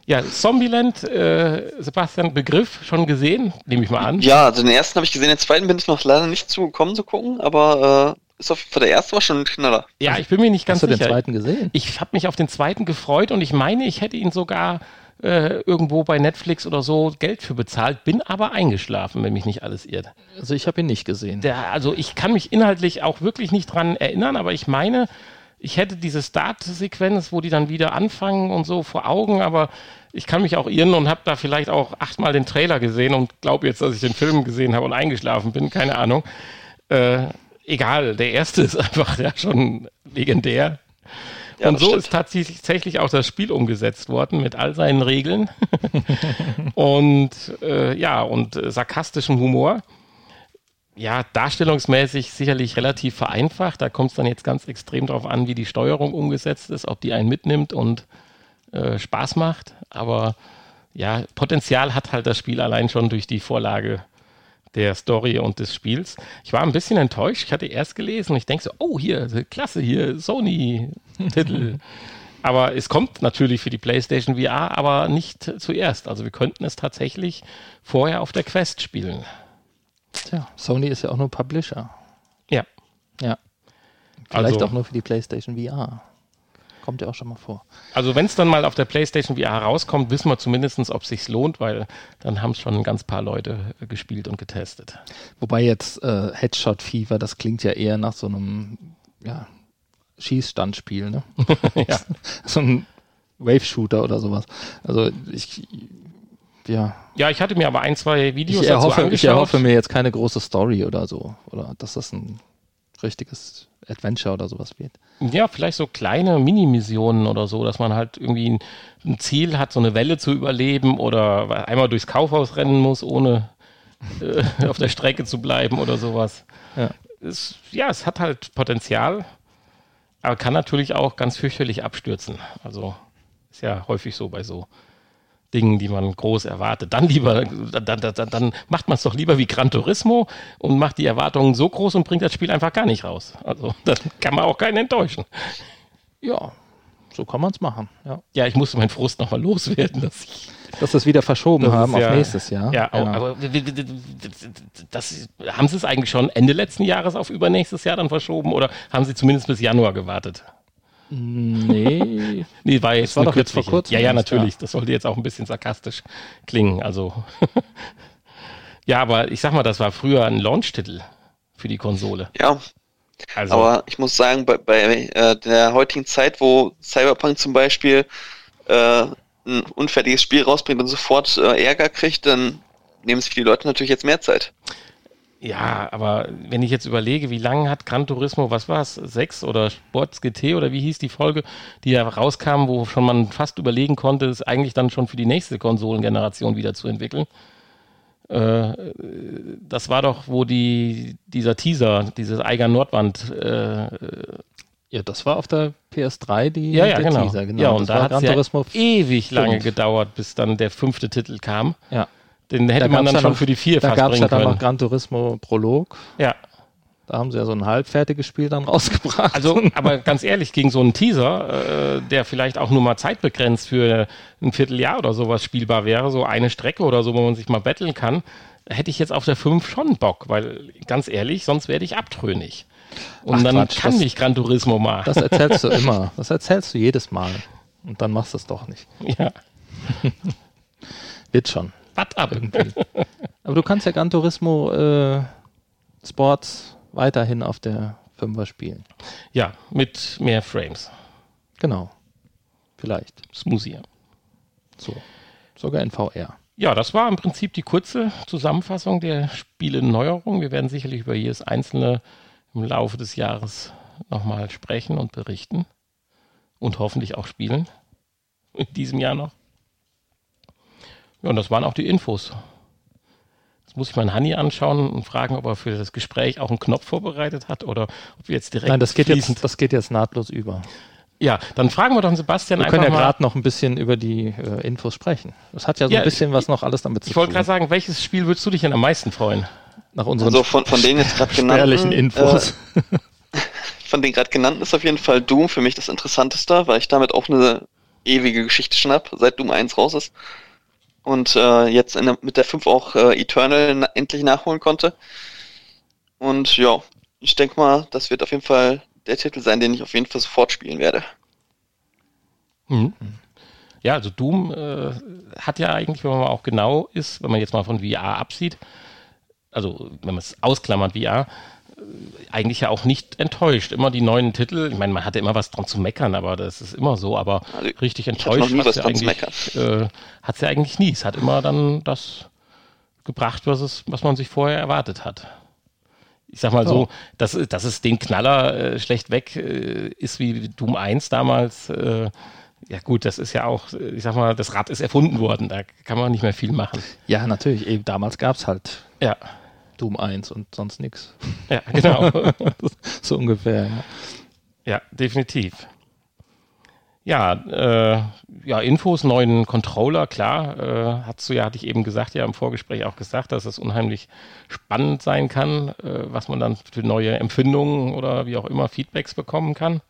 Ja, Zombieland, äh, Sebastian, Begriff schon gesehen, nehme ich mal an. Ja, also den ersten habe ich gesehen, den zweiten bin ich noch leider nicht zugekommen zu gucken, aber äh, ist auf jeden Fall der erste war schon ein Knaller. Ja, ich bin mir nicht ganz Hast du den sicher. zweiten gesehen? Ich habe mich auf den zweiten gefreut und ich meine, ich hätte ihn sogar äh, irgendwo bei Netflix oder so Geld für bezahlt, bin aber eingeschlafen, wenn mich nicht alles irrt. Also ich habe ihn nicht gesehen. Der, also ich kann mich inhaltlich auch wirklich nicht dran erinnern, aber ich meine, ich hätte diese Start-Sequenz, wo die dann wieder anfangen und so vor Augen, aber ich kann mich auch irren und habe da vielleicht auch achtmal den Trailer gesehen und glaube jetzt, dass ich den Film gesehen habe und eingeschlafen bin, keine Ahnung. Äh, egal, der erste *laughs* ist einfach ja schon legendär. Ja, und so stimmt. ist tatsächlich auch das Spiel umgesetzt worden mit all seinen Regeln *laughs* und äh, ja und äh, sarkastischem Humor. Ja, darstellungsmäßig sicherlich relativ vereinfacht. Da kommt es dann jetzt ganz extrem darauf an, wie die Steuerung umgesetzt ist, ob die einen mitnimmt und äh, Spaß macht. Aber ja, Potenzial hat halt das Spiel allein schon durch die Vorlage der Story und des Spiels. Ich war ein bisschen enttäuscht. Ich hatte erst gelesen und ich denke so, oh, hier, klasse, hier, Sony-Titel. *laughs* aber es kommt natürlich für die PlayStation VR, aber nicht zuerst. Also wir könnten es tatsächlich vorher auf der Quest spielen. Tja, Sony ist ja auch nur Publisher. Ja. Ja. Vielleicht Also- auch nur für die PlayStation VR. Kommt ja auch schon mal vor. Also wenn es dann mal auf der PlayStation VR rauskommt, wissen wir zumindest, ob es sich lohnt, weil dann haben es schon ein ganz paar Leute äh, gespielt und getestet. Wobei jetzt äh, Headshot Fever, das klingt ja eher nach so einem ja, Schießstandspiel, ne? *laughs* ja. *laughs* so ein Wave-Shooter oder sowas. Also ich, ja, ja, ich hatte mir aber ein, zwei Videos ich erhoffe, ich angeschaut. erhoffe mir jetzt keine große Story oder so. Oder dass das ein richtiges Adventure oder sowas wird. Ja, vielleicht so kleine Mini-Missionen oder so, dass man halt irgendwie ein, ein Ziel hat, so eine Welle zu überleben oder einmal durchs Kaufhaus rennen muss, ohne äh, *laughs* auf der Strecke zu bleiben oder sowas. Ja. Es, ja, es hat halt Potenzial, aber kann natürlich auch ganz fürchterlich abstürzen. Also ist ja häufig so bei so Dingen, die man groß erwartet. Dann lieber, dann, dann, dann, macht man es doch lieber wie Gran Turismo und macht die Erwartungen so groß und bringt das Spiel einfach gar nicht raus. Also *laughs* dann kann man auch keinen enttäuschen. Ja. so kann man es machen. Ja. Ja, ich musste meinen Frust nochmal loswerden, dass ich Dass sie es wieder verschoben Das haben auf ja- nächstes Jahr. Ja, au- aber w- w- w- das, haben Sie es eigentlich schon Ende letzten Jahres auf übernächstes Jahr dann verschoben oder haben Sie zumindest bis Januar gewartet? Nee. *laughs* Nee, war jetzt war eine doch jetzt vor kurzem Ja, ja, natürlich. Das sollte jetzt auch ein bisschen sarkastisch klingen. Also *laughs* ja, aber ich sag mal, das war früher ein Launch-Titel für die Konsole. Ja, Also aber ich muss sagen, bei, bei äh, der heutigen Zeit, wo Cyberpunk zum Beispiel äh, ein unfertiges Spiel rausbringt und sofort äh, Ärger kriegt, dann nehmen sich die Leute natürlich jetzt mehr Zeit. Ja, aber wenn ich jetzt überlege, wie lange hat Gran Turismo, was war es, 6 oder Sports GT oder wie hieß die Folge, die ja rauskam, wo schon man fast überlegen konnte, es eigentlich dann schon für die nächste Konsolengeneration wieder zu entwickeln. Äh, das war doch, wo die, dieser Teaser, dieses Eiger Nordwand, äh, Ja, das war auf der PS3 die ja, ja, genau. Teaser, genau. Ja, und das da hat Gran es ja Turismo ewig lange gedauert, bis dann der fünfte Titel kam. Ja. Den hätte Da man dann ja schon noch- für die vier Da fast gab es ja dann noch Gran Turismo Prolog. ja, Da haben sie ja so ein halbfertiges Spiel dann *laughs* rausgebracht. also, aber ganz ehrlich, gegen so einen Teaser, äh, der vielleicht auch nur mal zeitbegrenzt für ein Vierteljahr oder sowas spielbar wäre, so eine Strecke oder so, wo man sich mal betteln kann, hätte ich jetzt auf der 5 schon Bock, weil ganz ehrlich, sonst werde ich abtrünnig. Und Ach, dann Quatsch, kann das- ich Gran Turismo mal. das erzählst du *laughs* immer. Das erzählst du jedes Mal. Und dann machst du es doch nicht. ja, *laughs* Wird schon. Was *laughs* ab. Aber du kannst ja Gran Turismo äh, Sports weiterhin auf der 5er spielen. Ja, mit mehr Frames. Genau. Vielleicht. Smoothier. So. Sogar in VR. Ja, das war im Prinzip die kurze Zusammenfassung der Spiele-Neuerung. Wir werden sicherlich über jedes einzelne im Laufe des Jahres nochmal sprechen und berichten. Und hoffentlich auch spielen. In diesem Jahr noch. Ja, und das waren auch die Infos. Jetzt muss ich meinen Hanni anschauen und fragen, ob er für das Gespräch auch einen Knopf vorbereitet hat oder ob wir jetzt direkt. Nein, das geht, jetzt, das geht jetzt nahtlos über. Ja, dann fragen wir doch Sebastian Wir einfach können ja gerade noch ein bisschen über die äh, Infos sprechen. Das hat ja so Ja, ein bisschen was noch alles damit zu Ich wollte tun. gerade sagen, welches Spiel würdest du dich denn am meisten freuen? Nach unseren Also von, von den jetzt gerade genannten, Infos. Äh, *laughs* von den gerade genannten ist auf jeden Fall Doom für mich das Interessanteste, weil ich damit auch eine ewige Geschichte schon hab, seit Doom 1 raus ist. Und äh, jetzt der, mit der 5 auch äh, Eternal na endlich nachholen konnte. Und ja, ich denke mal, das wird auf jeden Fall der Titel sein, den ich auf jeden Fall sofort spielen werde. Mhm. Ja, also Doom äh, hat ja eigentlich, wenn man auch genau ist, wenn man jetzt mal von VR absieht, also wenn man es ausklammert VR, eigentlich ja auch nicht enttäuscht. Immer die neuen Titel, ich meine, man hatte immer was dran zu meckern, aber das ist immer so, aber Also, richtig enttäuscht hat was ja eigentlich, äh, hat's ja eigentlich nie. Es hat immer dann das gebracht, was, es, was man sich vorher erwartet hat. Ich sag mal so, dass, dass es den Knaller äh, schlecht weg äh, ist wie Doom 1 damals. Äh, ja gut, das ist ja auch, äh, ich sag mal, das Rad ist erfunden worden, da kann man nicht mehr viel machen. ja, natürlich. Eben, damals gab es halt Ja, Doom 1 und sonst nichts. ja, genau. *laughs* So ungefähr. Ja. ja, definitiv. Ja, äh, ja, Infos, neuen Controller, klar, äh, hast du ja, hatte ich eben gesagt, ja im Vorgespräch auch gesagt, dass es unheimlich spannend sein kann, äh, was man dann für neue Empfindungen oder wie auch immer Feedbacks bekommen kann.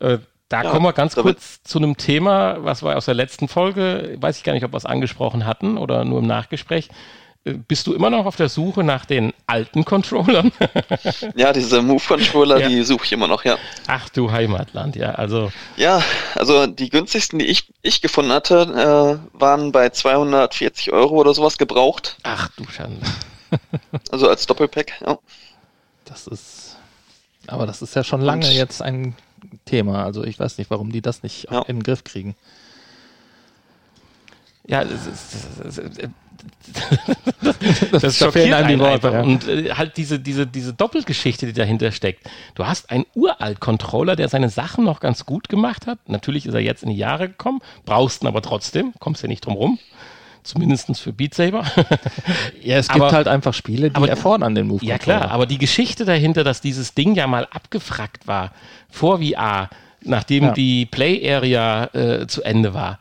Äh, da Ja, kommen wir ganz kurz zu einem Thema, was wir aus der letzten Folge, weiß ich gar nicht, ob wir es angesprochen hatten oder nur im Nachgespräch. Bist du immer noch auf der Suche nach den alten Controllern? *laughs* Ja, diese Move-Controller, Ja. die suche ich immer noch, ja. Ach du Heimatland, ja, also Ja, also die günstigsten, die ich, ich gefunden hatte, äh, waren bei 240 Euro oder sowas gebraucht. ach du Schande. *laughs* Also als Doppelpack. Ja. Das ist. Aber das ist ja schon lange Und- jetzt ein Thema. Also ich weiß nicht, warum die das nicht Ja. in den Griff kriegen. Ja, Das, das da schockiert einem die Worte. einfach. Ja. Und äh, halt diese, diese, diese Doppelgeschichte, die dahinter steckt. Du hast einen Uralt-Controller, der seine Sachen noch ganz gut gemacht hat. Natürlich ist er jetzt in die Jahre gekommen, brauchst ihn aber trotzdem, kommst ja nicht drum rum. Zumindest für Beat Saber. *laughs* Ja, es gibt Aber- halt einfach Spiele, die aber- erfordern den Move. Ja klar, aber die Geschichte dahinter, dass dieses Ding ja mal abgefrackt war vor VR, nachdem Ja. die Play Area äh, zu Ende war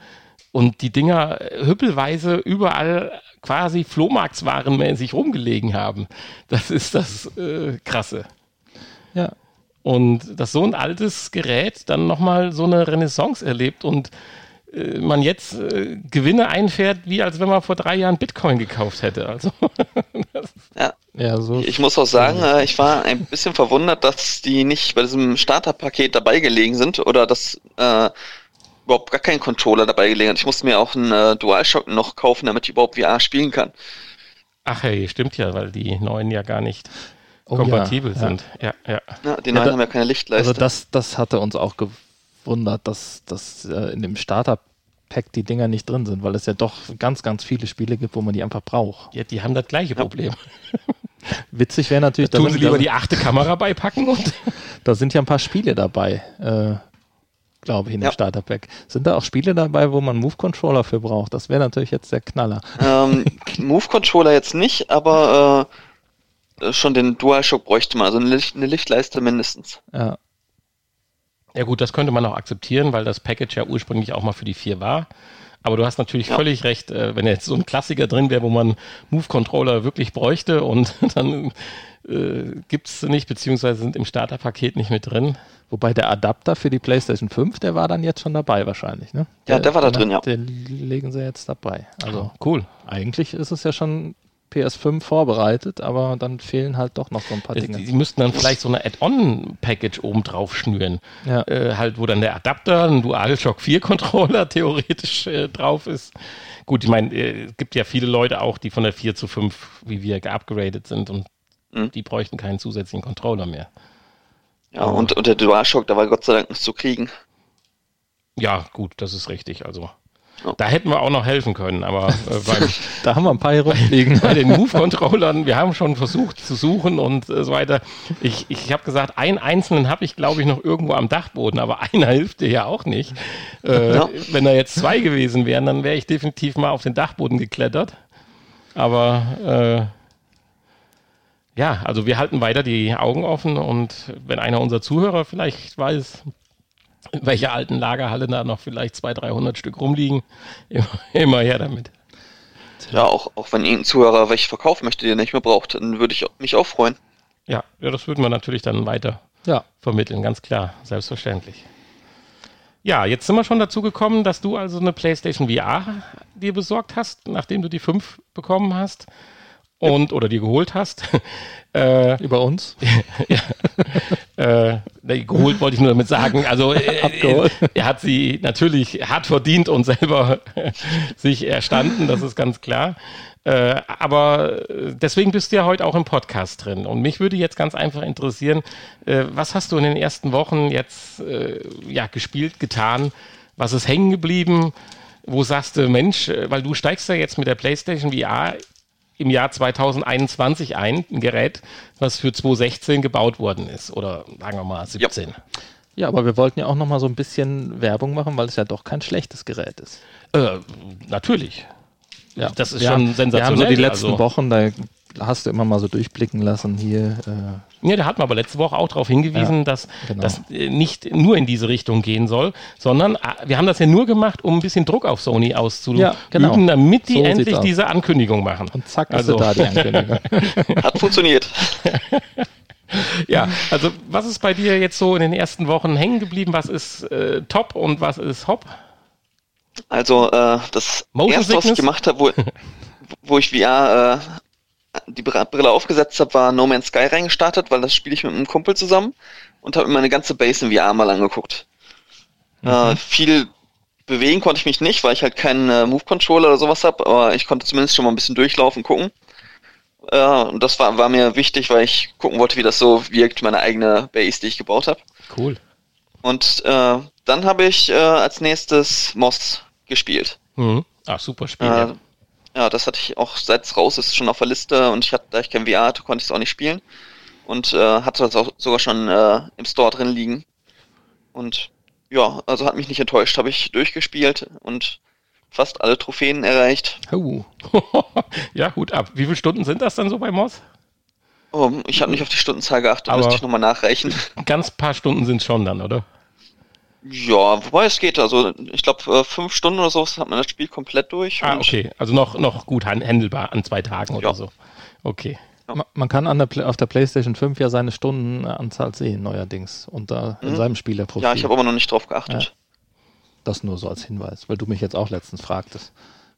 und die Dinger äh, hüppelweise überall quasi Flohmarktswarenmäßig rumgelegen haben. Das ist das äh, Krasse. Ja. Und dass so ein altes Gerät dann nochmal so eine Renaissance erlebt und äh, man jetzt äh, Gewinne einfährt, wie als wenn man vor drei Jahren Bitcoin gekauft hätte. Also *laughs* Ja. Ja, so. Ich muss auch sagen, äh, ich war ein bisschen verwundert, dass die nicht bei diesem Starterpaket dabei gelegen sind oder dass äh, überhaupt gar kein Controller dabei gelegen hat. Ich musste mir auch einen äh, DualShock noch kaufen, damit ich überhaupt VR spielen kann. Ach hey, stimmt ja, weil die neuen ja gar nicht Oh kompatibel ja, sind. Ja, ja. Ja, die Ja, neuen da- haben ja keine Lichtleiste. Also das, das hatte uns auch gewundert, dass, dass äh, in dem Starter-Pack die Dinger nicht drin sind, weil es ja doch ganz, ganz viele Spiele gibt, wo man die einfach braucht. ja, die haben das gleiche Problem. *laughs* Witzig wäre natürlich, da Tun sie lieber da, die achte Kamera beipacken und *laughs* da sind ja ein paar Spiele dabei, äh, glaube ich, in dem Ja. Starter-Pack. Sind da auch Spiele dabei, wo man Move-Controller für braucht? Das wäre natürlich jetzt der Knaller. ähm, *laughs* Move-Controller jetzt nicht, aber äh, schon den DualShock bräuchte man, also eine, Licht, eine Lichtleiste mindestens. Ja, Ja gut, das könnte man auch akzeptieren, weil das Package ja ursprünglich auch mal für die 4 war. Aber du hast natürlich Ja. völlig recht, äh, wenn jetzt so ein Klassiker drin wäre, wo man Move-Controller wirklich bräuchte und *laughs* dann äh, gibt es nicht, beziehungsweise sind im Starterpaket nicht mit drin. Wobei der Adapter für die PlayStation 5, der war dann jetzt schon dabei wahrscheinlich, ne? Ja, der war da drin, ja. Den legen sie jetzt dabei. Also Cool. eigentlich ist es ja schon PS5 vorbereitet, aber dann fehlen halt doch noch so ein paar Dinge. die müssten dann vielleicht so eine Add-on-Package oben drauf schnüren. Ja. Äh, halt, wo dann der Adapter, ein DualShock 4 Controller *laughs* theoretisch äh, drauf ist. Gut, ich meine, äh, es gibt ja viele Leute auch, die von der 4 zu 5, wie wir, geupgradet sind und Mhm. die bräuchten keinen zusätzlichen Controller mehr. Ja, und, und der DualShock, der war Gott sei Dank nicht zu kriegen. Ja, gut, das ist richtig. Also, Ja. da hätten wir auch noch helfen können, aber äh, *laughs* beim, Da haben wir ein paar hier rumliegen. bei den Move-Controllern, wir haben schon versucht zu suchen und äh, so weiter. Ich, ich habe gesagt, einen einzelnen habe ich, glaube ich, noch irgendwo am Dachboden, aber *laughs* einer hilft dir ja auch nicht. Äh, Ja. Wenn da jetzt zwei gewesen wären, dann wäre ich definitiv mal auf den Dachboden geklettert. Aber äh, ja, also wir halten weiter die Augen offen und wenn einer unserer Zuhörer vielleicht weiß, in welcher alten Lagerhalle da noch vielleicht 200, 300 Stück rumliegen, immer, immer her damit. Ja, auch, auch wenn irgendein Zuhörer welche verkaufen möchte, die er nicht mehr braucht, dann würde ich mich auch freuen. Ja, ja, das würden wir natürlich dann weiter Ja, vermitteln, ganz klar, selbstverständlich. Ja, jetzt sind wir schon dazu gekommen, dass du also eine PlayStation VR dir besorgt hast, nachdem du die 5 bekommen hast und oder dir geholt hast. *laughs* äh, über uns. *laughs* äh, nee, geholt wollte ich nur damit sagen. Also äh, Abgeholt. er hat sie natürlich hart verdient und selber *laughs* sich erstanden, das ist ganz klar. Äh, aber äh, deswegen bist du ja heute auch im Podcast drin. Und mich würde jetzt ganz einfach interessieren, äh, was hast du in den ersten Wochen jetzt äh, ja, gespielt, getan? Was ist hängen geblieben? Wo sagst du, Mensch, äh, weil du steigst ja jetzt mit der PlayStation VR im Jahr 2021 ein, ein Gerät, was für 2016 gebaut worden ist. Oder sagen wir mal 17. Ja, aber wir wollten ja auch noch mal so ein bisschen Werbung machen, weil es ja doch kein schlechtes Gerät ist. Äh, natürlich. Ja, Das ist wir schon haben, sensationell. Wir haben so die letzten also, Wochen, da hast du immer mal so durchblicken lassen hier. Äh, Ja, da hat man aber letzte Woche auch darauf hingewiesen, Ja, dass genau. das äh, nicht nur in diese Richtung gehen soll, sondern äh, wir haben das ja nur gemacht, um ein bisschen Druck auf Sony auszuüben, Ja, genau. damit die So endlich diese Ankündigung machen. und zack ist Also- da, die Ankündigung. *laughs* Hat funktioniert. Ja, also was ist bei dir jetzt so in den ersten Wochen hängen geblieben? Was ist äh, top und was ist hopp? Also äh, das Motion erste, was ich Sickness? gemacht habe, wo, wo ich VR äh, die Br- Brille aufgesetzt habe, war No Man's Sky reingestartet, weil das spiele ich mit einem Kumpel zusammen und habe mir meine ganze Base in VR mal angeguckt. Äh, viel bewegen konnte ich mich nicht, weil ich halt keinen äh, Move-Controller oder sowas habe, aber ich konnte zumindest schon mal ein bisschen durchlaufen, gucken. Äh, und das war, war mir wichtig, weil ich gucken wollte, wie das so wirkt, meine eigene Base, die ich gebaut habe. Cool. Und äh, dann habe ich äh, als nächstes Moss gespielt. Mhm. Ah, super Spiel. Ja. ja, das hatte ich auch seit es raus ist schon auf der Liste und ich hatte, da ich kein VR hatte, konnte ich es auch nicht spielen. Und äh, hatte das auch sogar schon äh, im Store drin liegen. Und ja, also hat mich nicht enttäuscht, habe ich durchgespielt und fast alle Trophäen erreicht. Oh, *laughs* ja, Hut ab. Wie viele Stunden sind das dann so bei Moss? Oh, ich habe nicht auf die Stundenzahl geachtet, Aber- müsste ich nochmal nachreichen. Ganz paar Stunden sind schon dann, oder? Ja, wobei es geht. Also ich glaube, fünf Stunden oder so hat man das Spiel komplett durch. Ah, okay. Also noch, noch gut han- handelbar an zwei Tagen oder Ja. so. Okay. Man, man kann an der auf der PlayStation 5 ja seine Stundenanzahl sehen, neuerdings, unter in Mhm. seinem Spielerprofil. Ja, ich habe aber noch nicht drauf geachtet. das nur so als Hinweis, weil du mich jetzt auch letztens fragtest,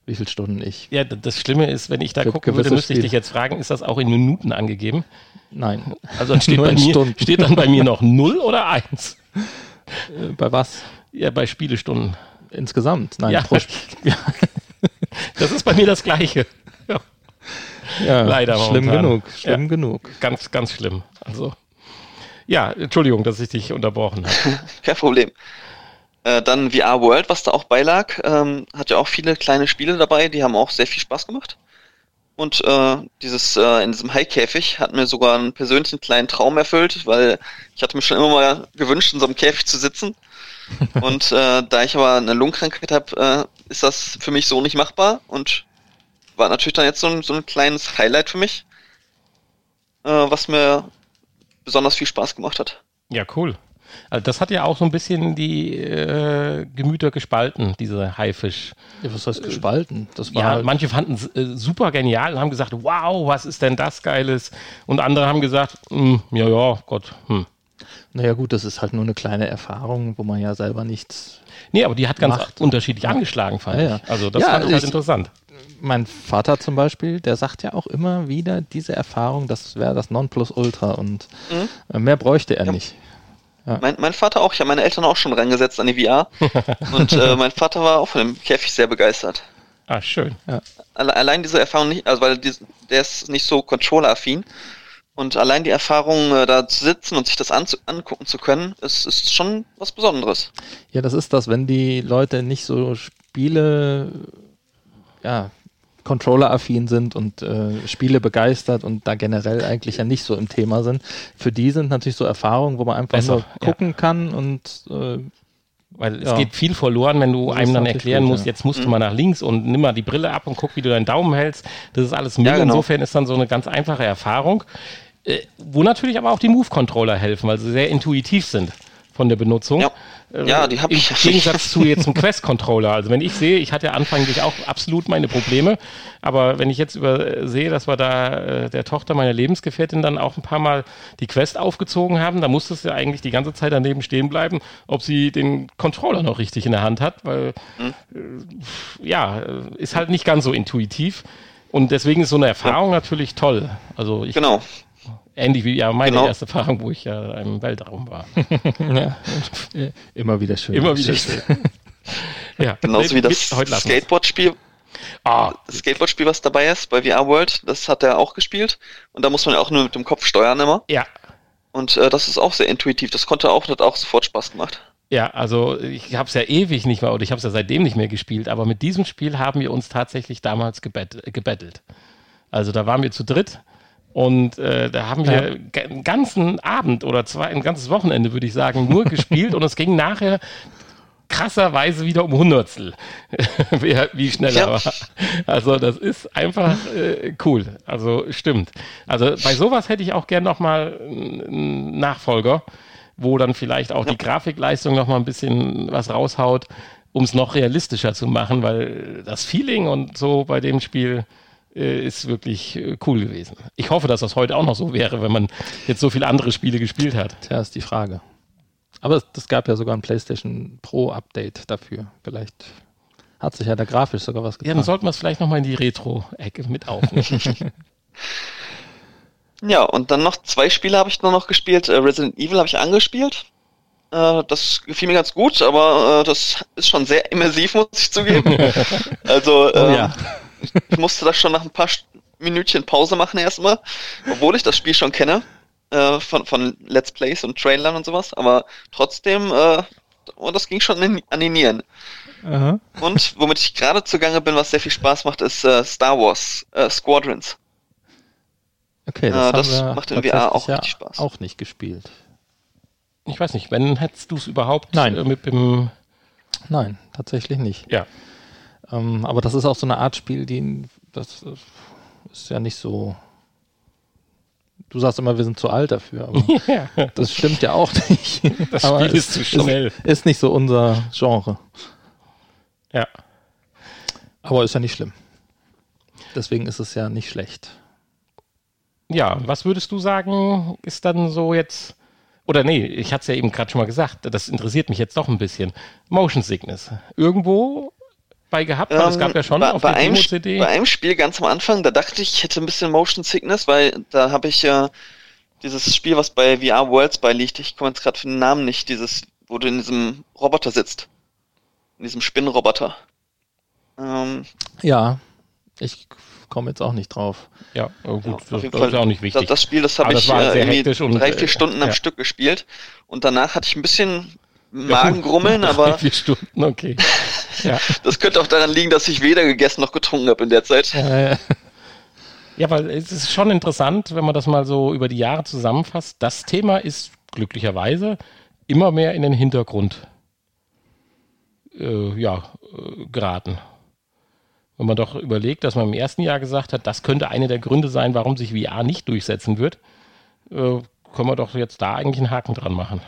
wie viele Stunden ich. Ja, das Schlimme ist, wenn ich da gucken würde, müsste ich dich jetzt fragen, ist das auch in Minuten angegeben? Nein. Also dann steht, *laughs* bei in mir, Stunden. steht dann bei mir noch 0 oder 1? *laughs* Äh, Bei was? Ja, bei Spielestunden. Insgesamt? Nein, Ja. pro Spiel. Ja, *laughs* Das ist bei mir das Gleiche. Ja, ja, *laughs* Leider Schlimm momentan. genug, schlimm Ja. genug. ganz, ganz schlimm. Also, ja, Entschuldigung, dass ich dich unterbrochen habe. *laughs* Kein Problem. Äh, dann VR World, was da auch beilag, ähm, hat ja auch viele kleine Spiele dabei, die haben auch sehr viel Spaß gemacht. Und äh, dieses äh, in diesem Haikäfig hat mir sogar einen persönlichen kleinen Traum erfüllt, weil ich hatte mir schon immer mal gewünscht, in so einem Käfig zu sitzen. *laughs* Und äh, da ich aber eine Lungenkrankheit habe, äh, ist das für mich so nicht machbar und war natürlich dann jetzt so ein, so ein kleines Highlight für mich, äh, was mir besonders viel Spaß gemacht hat. Ja, cool. Also das hat ja auch so ein bisschen die äh, Gemüter gespalten, diese Haifisch. Ja, was heißt gespalten? Das war Ja, halt, manche fanden es äh, super genial und haben gesagt, wow, was ist denn das Geiles? Und andere haben gesagt, "Hm, ja, ja, Gott, hm. naja gut, das ist halt nur eine kleine Erfahrung, wo man ja selber nichts. Nee, aber die hat ganz Macht. unterschiedlich angeschlagen, fand Ja, ja. ich. Also das Ja, fand ich halt interessant. Mein Vater zum Beispiel, der sagt ja auch immer wieder, diese Erfahrung, das wäre das Nonplusultra und Mhm. mehr bräuchte er nicht. Mein, mein Vater auch, ich habe meine Eltern auch schon reingesetzt an die VR. *laughs* und äh, mein Vater war auch von dem Käfig sehr begeistert. Ah, schön. Alle, allein diese Erfahrung nicht, also weil dies, der ist nicht so controller-affin. Und allein die Erfahrung, äh, da zu sitzen und sich das angucken zu können, ist, ist schon was Besonderes. Ja, das ist das, wenn die Leute nicht so Spiele, ja, Controller-affin sind und äh, Spiele begeistert und da generell eigentlich ja nicht so im Thema sind. Für die sind natürlich so Erfahrungen, wo man einfach Besser, nur ja. gucken kann und äh, Weil es Ja. geht viel verloren, wenn du Das einem dann erklären gut, musst, ja. jetzt musst du mal nach links und nimm mal die Brille ab und guck, wie du deinen Daumen hältst. Das ist alles Müll. Ja, genau. Insofern ist dann so eine ganz einfache Erfahrung, äh, wo natürlich aber auch die Move-Controller helfen, weil sie sehr intuitiv sind von der Benutzung. Ja. Äh, Ja, die hab Im ich. Gegensatz zu jetzt einem *laughs* Quest-Controller. Also wenn ich sehe, ich hatte ja anfänglich auch absolut meine Probleme, aber wenn ich jetzt über, äh, sehe, dass wir da äh, der Tochter meiner Lebensgefährtin dann auch ein paar Mal die Quest aufgezogen haben, da musste es ja eigentlich die ganze Zeit daneben stehen bleiben, ob sie den Controller noch richtig in der Hand hat, weil äh, ja, ist halt nicht ganz so intuitiv. Und deswegen ist so eine Erfahrung natürlich toll. Also ich, Genau. Ähnlich wie ja meine Genau. erste Erfahrung, wo ich ja im Weltraum war. *laughs* ja, *laughs* immer wieder schön. Immer wieder schön. *laughs* ja, Genauso wie das. Skateboard-Spiel, Ah, das Skateboard-Spiel, was dabei ist bei VR World, das hat er auch gespielt. Und da muss man ja auch nur mit dem Kopf steuern immer. ja, Und äh, das ist auch sehr intuitiv. Das konnte auch, hat auch sofort Spaß gemacht. Ja, also ich habe es ja ewig nicht mehr oder ich habe es ja seitdem nicht mehr gespielt, aber mit diesem Spiel haben wir uns tatsächlich damals gebett, gebettelt. Also da waren wir zu dritt und äh, da haben wir ga- einen ganzen Abend oder zwei, ein ganzes Wochenende, würde ich sagen, nur *laughs* gespielt und es ging nachher krasserweise wieder um Hundertstel, *laughs* wie schneller Ja. war. Also das ist einfach äh, cool. Also stimmt. Also bei sowas hätte ich auch gern noch mal einen Nachfolger, wo dann vielleicht auch die Grafikleistung noch mal ein bisschen was raushaut, um es noch realistischer zu machen, weil das Feeling und so bei dem Spiel ist wirklich äh, cool gewesen. Ich hoffe, dass das heute auch noch so wäre, wenn man jetzt so viele andere Spiele gespielt hat. Tja, ist die Frage. Aber es, das gab ja sogar ein PlayStation Pro Update dafür. Vielleicht hat sich ja da grafisch sogar was Ja, getan. dann sollten wir es vielleicht noch mal in die Retro-Ecke mit aufnehmen. *laughs* Ja, und dann noch zwei Spiele habe ich nur noch gespielt. Äh, Resident Evil habe ich angespielt. Äh, das gefiel mir ganz gut, aber äh, das ist schon sehr immersiv, muss ich zugeben. *laughs* also, oh, äh, ja. Ich musste das schon nach ein paar Minütchen Pause machen erstmal, obwohl ich das Spiel schon kenne. Äh, von, von Let's Plays und Trailern und sowas, aber trotzdem, äh, das ging schon in, an die Nieren. Aha. Und womit ich gerade zugange bin, was sehr viel Spaß macht, ist äh, Star Wars äh, Squadrons. Okay, das, Ja, haben das wir macht in VR auch ja richtig Spaß. auch nicht gespielt. Ich weiß nicht, wenn hättest du es überhaupt Nein. äh, mit dem Nein, tatsächlich nicht. ja. Ähm, aber das ist auch so eine Art Spiel, die das äh, ist ja nicht so. Du sagst immer, wir sind zu alt dafür, aber *laughs* ja. das stimmt ja auch nicht. *laughs* Das aber Spiel es ist zu schnell. Ist nicht so unser Genre. Ja. Aber ist ja nicht schlimm. Deswegen ist es ja nicht schlecht. Ja, was würdest du sagen, ist dann so jetzt, oder nee, ich hatte es ja eben gerade schon mal gesagt, das interessiert mich jetzt doch ein bisschen. Motion Sickness. Irgendwo bei gehabt, weil es Ähm, gab ja schon bei, auf bei, der einem, Demo-CD. bei einem Spiel ganz am Anfang, da dachte ich, ich hätte ein bisschen Motion Sickness, weil da habe ich äh, dieses Spiel, was bei VR Worlds beiliegt, ich komme jetzt gerade für den Namen nicht, dieses, wo du in diesem Roboter sitzt. In diesem Spinnenroboter. Ähm, Ja, ich komme jetzt auch nicht drauf. Ja, oh gut, Ja, auf das, jeden das Fall. ist ja auch nicht wichtig. das, das Spiel, das habe das ich war äh, irgendwie drei, äh, vier Stunden am ja. Stück gespielt und danach hatte ich ein bisschen Magengrummeln, *laughs* aber Vier Stunden, okay. *laughs* ja. das könnte auch daran liegen, dass ich weder gegessen noch getrunken habe in der Zeit. Äh, ja, weil es ist schon interessant, wenn man das mal so über die Jahre zusammenfasst. Das Thema ist glücklicherweise immer mehr in den Hintergrund äh, ja, äh, geraten. Wenn man doch überlegt, dass man im ersten Jahr gesagt hat, das könnte einer der Gründe sein, warum sich VR nicht durchsetzen wird, äh, können wir doch jetzt da eigentlich einen Haken dran machen.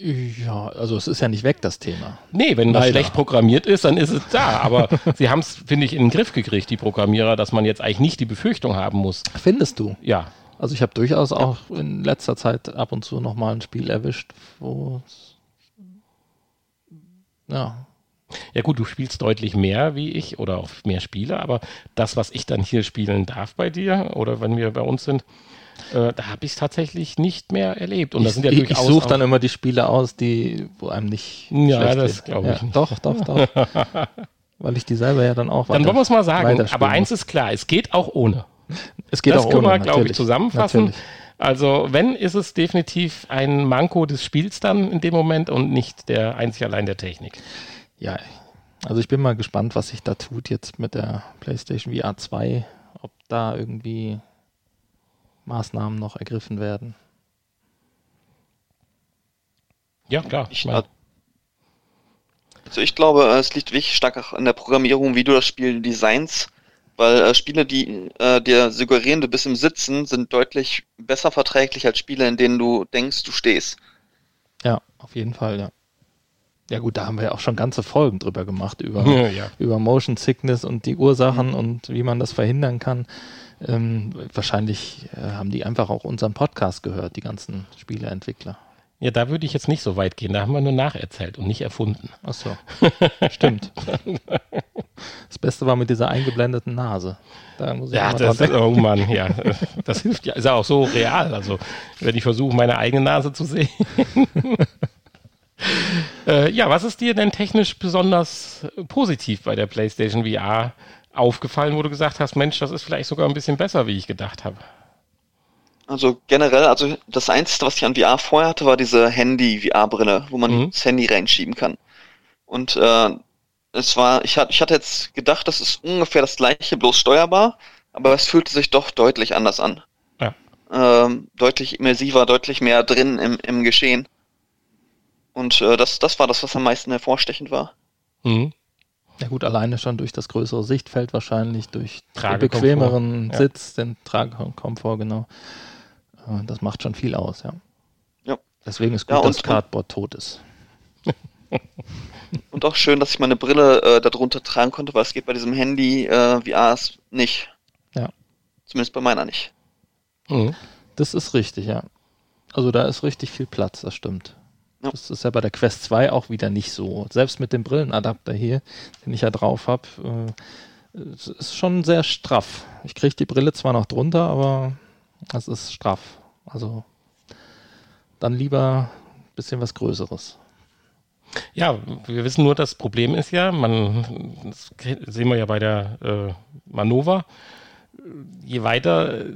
Ja, also es ist ja nicht weg, das Thema. Nee, wenn das Leider. schlecht programmiert ist, dann ist es da. Aber *laughs* sie haben es, finde ich, in den Griff gekriegt, die Programmierer, dass man jetzt eigentlich nicht die Befürchtung haben muss. Findest du? Ja, Also ich habe durchaus auch in letzter Zeit ab und zu nochmal ein Spiel erwischt, wo es ja, Ja gut, du spielst deutlich mehr wie ich oder auch mehr Spiele, aber das, was ich dann hier spielen darf bei dir oder wenn wir bei uns sind, äh, da habe ich es tatsächlich nicht mehr erlebt. Und das sind ja ich, ich suche dann immer die Spiele aus, die, wo einem nicht Ja, das glaube ich nicht. Doch, doch, doch. *laughs* Weil ich die selber ja dann auch Dann wollen wir es mal sagen. Aber eins ist klar, es geht auch ohne. es geht das auch können ohne, wir, glaube ich, zusammenfassen. Natürlich. Also, wenn, ist es definitiv ein Manko des Spiels dann in dem Moment und nicht der einzig allein der Technik. Ja, also ich bin mal gespannt, was sich da tut jetzt mit der PlayStation VR 2, ob da irgendwie Maßnahmen noch ergriffen werden. Ja, klar. Ich, also ich glaube, äh, es liegt wirklich stark auch an der Programmierung, wie du das Spiel designst, weil äh, Spiele, die äh, dir suggerieren, du bist im Sitzen, sind deutlich besser verträglich als Spiele, in denen du denkst, du stehst. Ja, auf jeden Fall, ja. Ja gut, da haben wir ja auch schon ganze Folgen drüber gemacht, über, *laughs* Ja, ja. über Motion Sickness und die Ursachen und wie man das verhindern kann. Ähm, wahrscheinlich äh, haben die einfach auch unseren Podcast gehört, die ganzen Spieleentwickler. ja, da würde ich jetzt nicht so weit gehen. Da haben wir nur nacherzählt und nicht erfunden. Ach so, *laughs* stimmt. Das Beste war mit dieser eingeblendeten Nase. Da muss ich Ja, das, denken. oh Mann, ja. Das hilft ja, ist ja auch so real. Also, wenn ich versuche, meine eigene Nase zu sehen. *laughs* äh, ja, was ist dir denn technisch besonders positiv bei der PlayStation VR aufgefallen, wo du gesagt hast, Mensch, das ist vielleicht sogar ein bisschen besser, wie ich gedacht habe? Also generell, also das Einzige, was ich an VR vorher hatte, war diese Handy-VR-Brille, wo man Mhm. das Handy reinschieben kann. Und äh, es war, ich hatte, ich hatte jetzt gedacht, das ist ungefähr das gleiche, bloß steuerbar, aber es fühlte sich doch deutlich anders an. Ja. Ähm, deutlich immersiver, deutlich mehr drin im, im Geschehen. Und äh, das, das war das, was am meisten hervorstechend war. Mhm. Ja gut, alleine schon durch das größere Sichtfeld wahrscheinlich, durch den bequemeren ja. Sitz, den Tragekomfort, genau. Äh, Das macht schon viel aus, ja. Ja. Deswegen ist gut, Ja, und- dass Cardboard tot ist. *laughs* Und auch schön, dass ich meine Brille äh, darunter tragen konnte, weil es geht bei diesem Handy äh, VRs nicht. Ja. Zumindest bei meiner nicht. Mhm. Das ist richtig, ja. Also da ist richtig viel Platz, das stimmt. Ja. Das ist ja bei der Quest 2 auch wieder nicht so. Selbst mit dem Brillenadapter hier, den ich ja drauf habe, äh, es ist schon sehr straff. Ich kriege die Brille zwar noch drunter, aber es ist straff. Also dann lieber ein bisschen was Größeres. Ja, wir wissen nur, das Problem ist ja, man, das sehen wir ja bei der äh, Manova, je weiter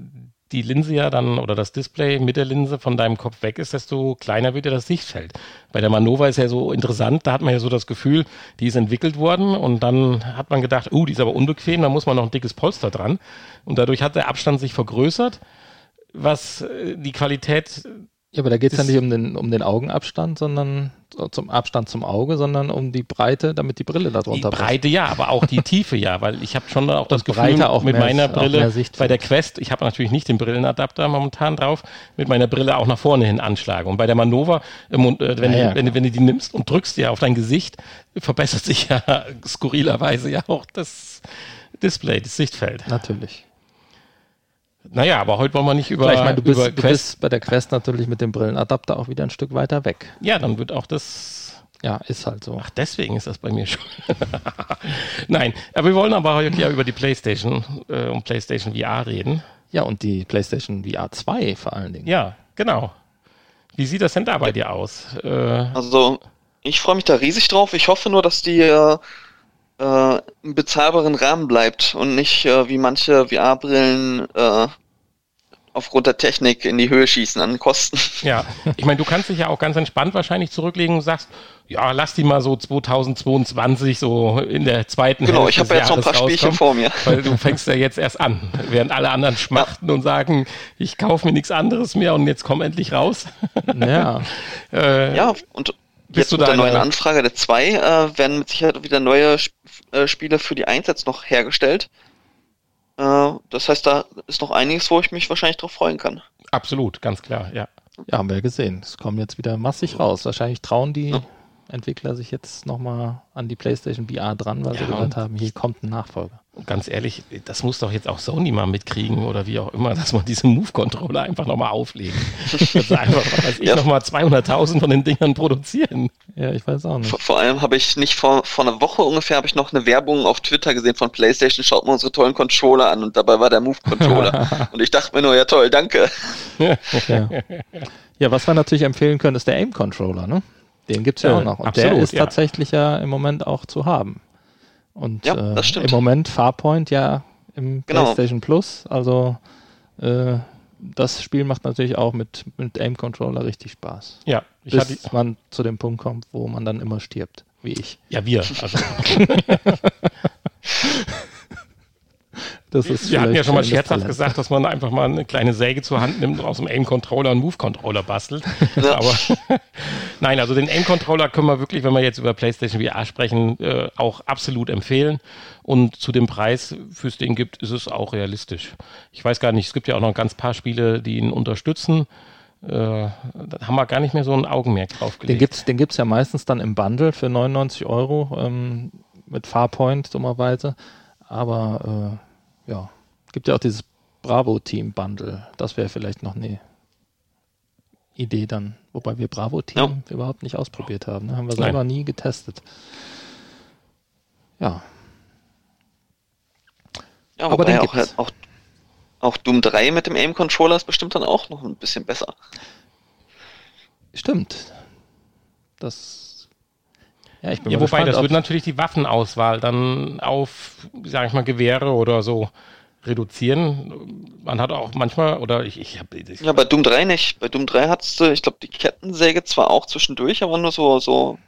die Linse ja dann oder das Display mit der Linse von deinem Kopf weg ist, desto kleiner wird ja das Sichtfeld. Bei der Manova ist ja so interessant, da hat man ja so das Gefühl, die ist entwickelt worden und dann hat man gedacht, uh, die ist aber unbequem, da muss man noch ein dickes Polster dran. Und dadurch hat der Abstand sich vergrößert, was äh, die Qualität Ja, aber da geht es ja nicht um den, um den Augenabstand, sondern so zum Abstand zum Auge, sondern um die Breite, damit die Brille da Die drunter passt. Breite ja, aber auch die Tiefe ja, weil ich habe schon auch das Gefühl Breite auch mit mehr- meiner Brille bei der Quest, ich habe natürlich nicht den Brillenadapter momentan drauf, mit meiner Brille auch nach vorne hin anschlage. Und bei der Manova, äh, äh, wenn, Ja, ja. du, wenn, wenn du die nimmst und drückst ja auf dein Gesicht, verbessert sich ja *laughs* skurrilerweise ja auch das Display, das Sichtfeld. Natürlich. Naja, aber heute wollen wir nicht über, ich meine, du bist, über du bist bei der Quest natürlich mit dem Brillenadapter auch wieder ein Stück weiter weg. Ja, dann wird auch das ja, ist halt so. Ach, deswegen ist das bei mir schon. *laughs* Nein, aber wir wollen aber heute ja über die PlayStation äh, und PlayStation VR reden. Ja, und die PlayStation VR 2 vor allen Dingen. Ja, genau. Wie sieht das denn da bei dir aus? Äh, also, ich freue mich da riesig drauf. Ich hoffe nur, dass die äh, äh im bezahlbaren Rahmen bleibt und nicht äh, wie manche VR-Brillen äh, aufgrund der Technik in die Höhe schießen an Kosten. *laughs* Ja, ich meine, du kannst dich ja auch ganz entspannt wahrscheinlich zurücklegen und sagst, ja, lass die mal so 2022 so in der zweiten Genau, ich habe ja jetzt noch ein paar Spielchen vor mir. *laughs* Weil du fängst ja jetzt erst an, während alle anderen schmachten ja. und sagen, ich kaufe mir nichts anderes mehr und jetzt komm endlich raus. *laughs* Ja. äh, ja, und jetzt mit der neuen Anfrage der 2 äh, werden mit Sicherheit wieder neue äh, Spiele für die 1 jetzt noch hergestellt. Äh, das heißt, da ist noch einiges, wo ich mich wahrscheinlich drauf freuen kann. Absolut, ganz klar, ja. Ja, haben wir gesehen. Es kommen jetzt wieder massig raus. Wahrscheinlich trauen die ja. Entwickler sich jetzt nochmal an die PlayStation VR dran, weil ja, sie gesagt haben, hier kommt ein Nachfolger. Ganz ehrlich, das muss doch jetzt auch Sony mal mitkriegen oder wie auch immer, dass man diesen Move-Controller einfach nochmal auflegen. Das einfach, weiß ich, *laughs* ja. nochmal 200.000 von den Dingern produzieren. Ja, ich weiß auch nicht. Vor, vor allem habe ich nicht vor, vor einer Woche ungefähr habe ich noch eine Werbung auf Twitter gesehen von PlayStation, schaut mal unsere tollen Controller an und dabei war der Move-Controller. *laughs* und ich dachte mir nur, ja toll, danke. ja. ja, was wir natürlich empfehlen können, ist der Aim-Controller, ne? Den gibt es ja, ja, auch noch. Und absolut, der ist ja. tatsächlich ja im Moment auch zu haben. Und ja, äh, im Moment Farpoint ja im genau. PlayStation Plus. Also äh, das Spiel macht natürlich auch mit, mit Aim-Controller richtig Spaß. Ja, ich bis man zu dem Punkt kommt, wo man dann immer stirbt, wie ich. Ja, wir. Also. *laughs* Das ist Wir hatten ja schon mal scherzhaft gesagt, dass man einfach mal eine kleine Säge zur Hand nimmt und aus dem Aim-Controller einen Move-Controller bastelt. Ja. Aber *laughs* nein, also den Aim-Controller können wir wirklich, wenn wir jetzt über PlayStation VR sprechen, äh, auch absolut empfehlen. Und zu dem Preis, für es den gibt, ist es auch realistisch. Ich weiß gar nicht, es gibt ja auch noch ein ganz paar Spiele, die ihn unterstützen. Äh, da haben wir gar nicht mehr so ein Augenmerk drauf gelegt. Den gibt es den gibt's ja meistens dann im Bundle für 99 Euro ähm, mit Farpoint dummerweise. Aber äh, ja, gibt ja auch dieses Bravo-Team-Bundle. Das wäre vielleicht noch eine Idee dann. Wobei wir Bravo-Team ja. überhaupt nicht ausprobiert haben. Ne? Haben wir selber Nein. nie getestet. Ja. Ja, aber dann auch, auch, auch Doom 3 mit dem Aim-Controller ist bestimmt dann auch noch ein bisschen besser. Stimmt. Das. Ja, ich bin ja, wobei, das wird natürlich die Waffenauswahl dann auf, sag ich mal, Gewehre oder so reduzieren. Man hat auch manchmal, oder ich, ich habe. Ja, bei Doom 3 nicht. Bei Doom 3 hattest du, ich glaube, die Kettensäge zwar auch zwischendurch, aber nur so, so.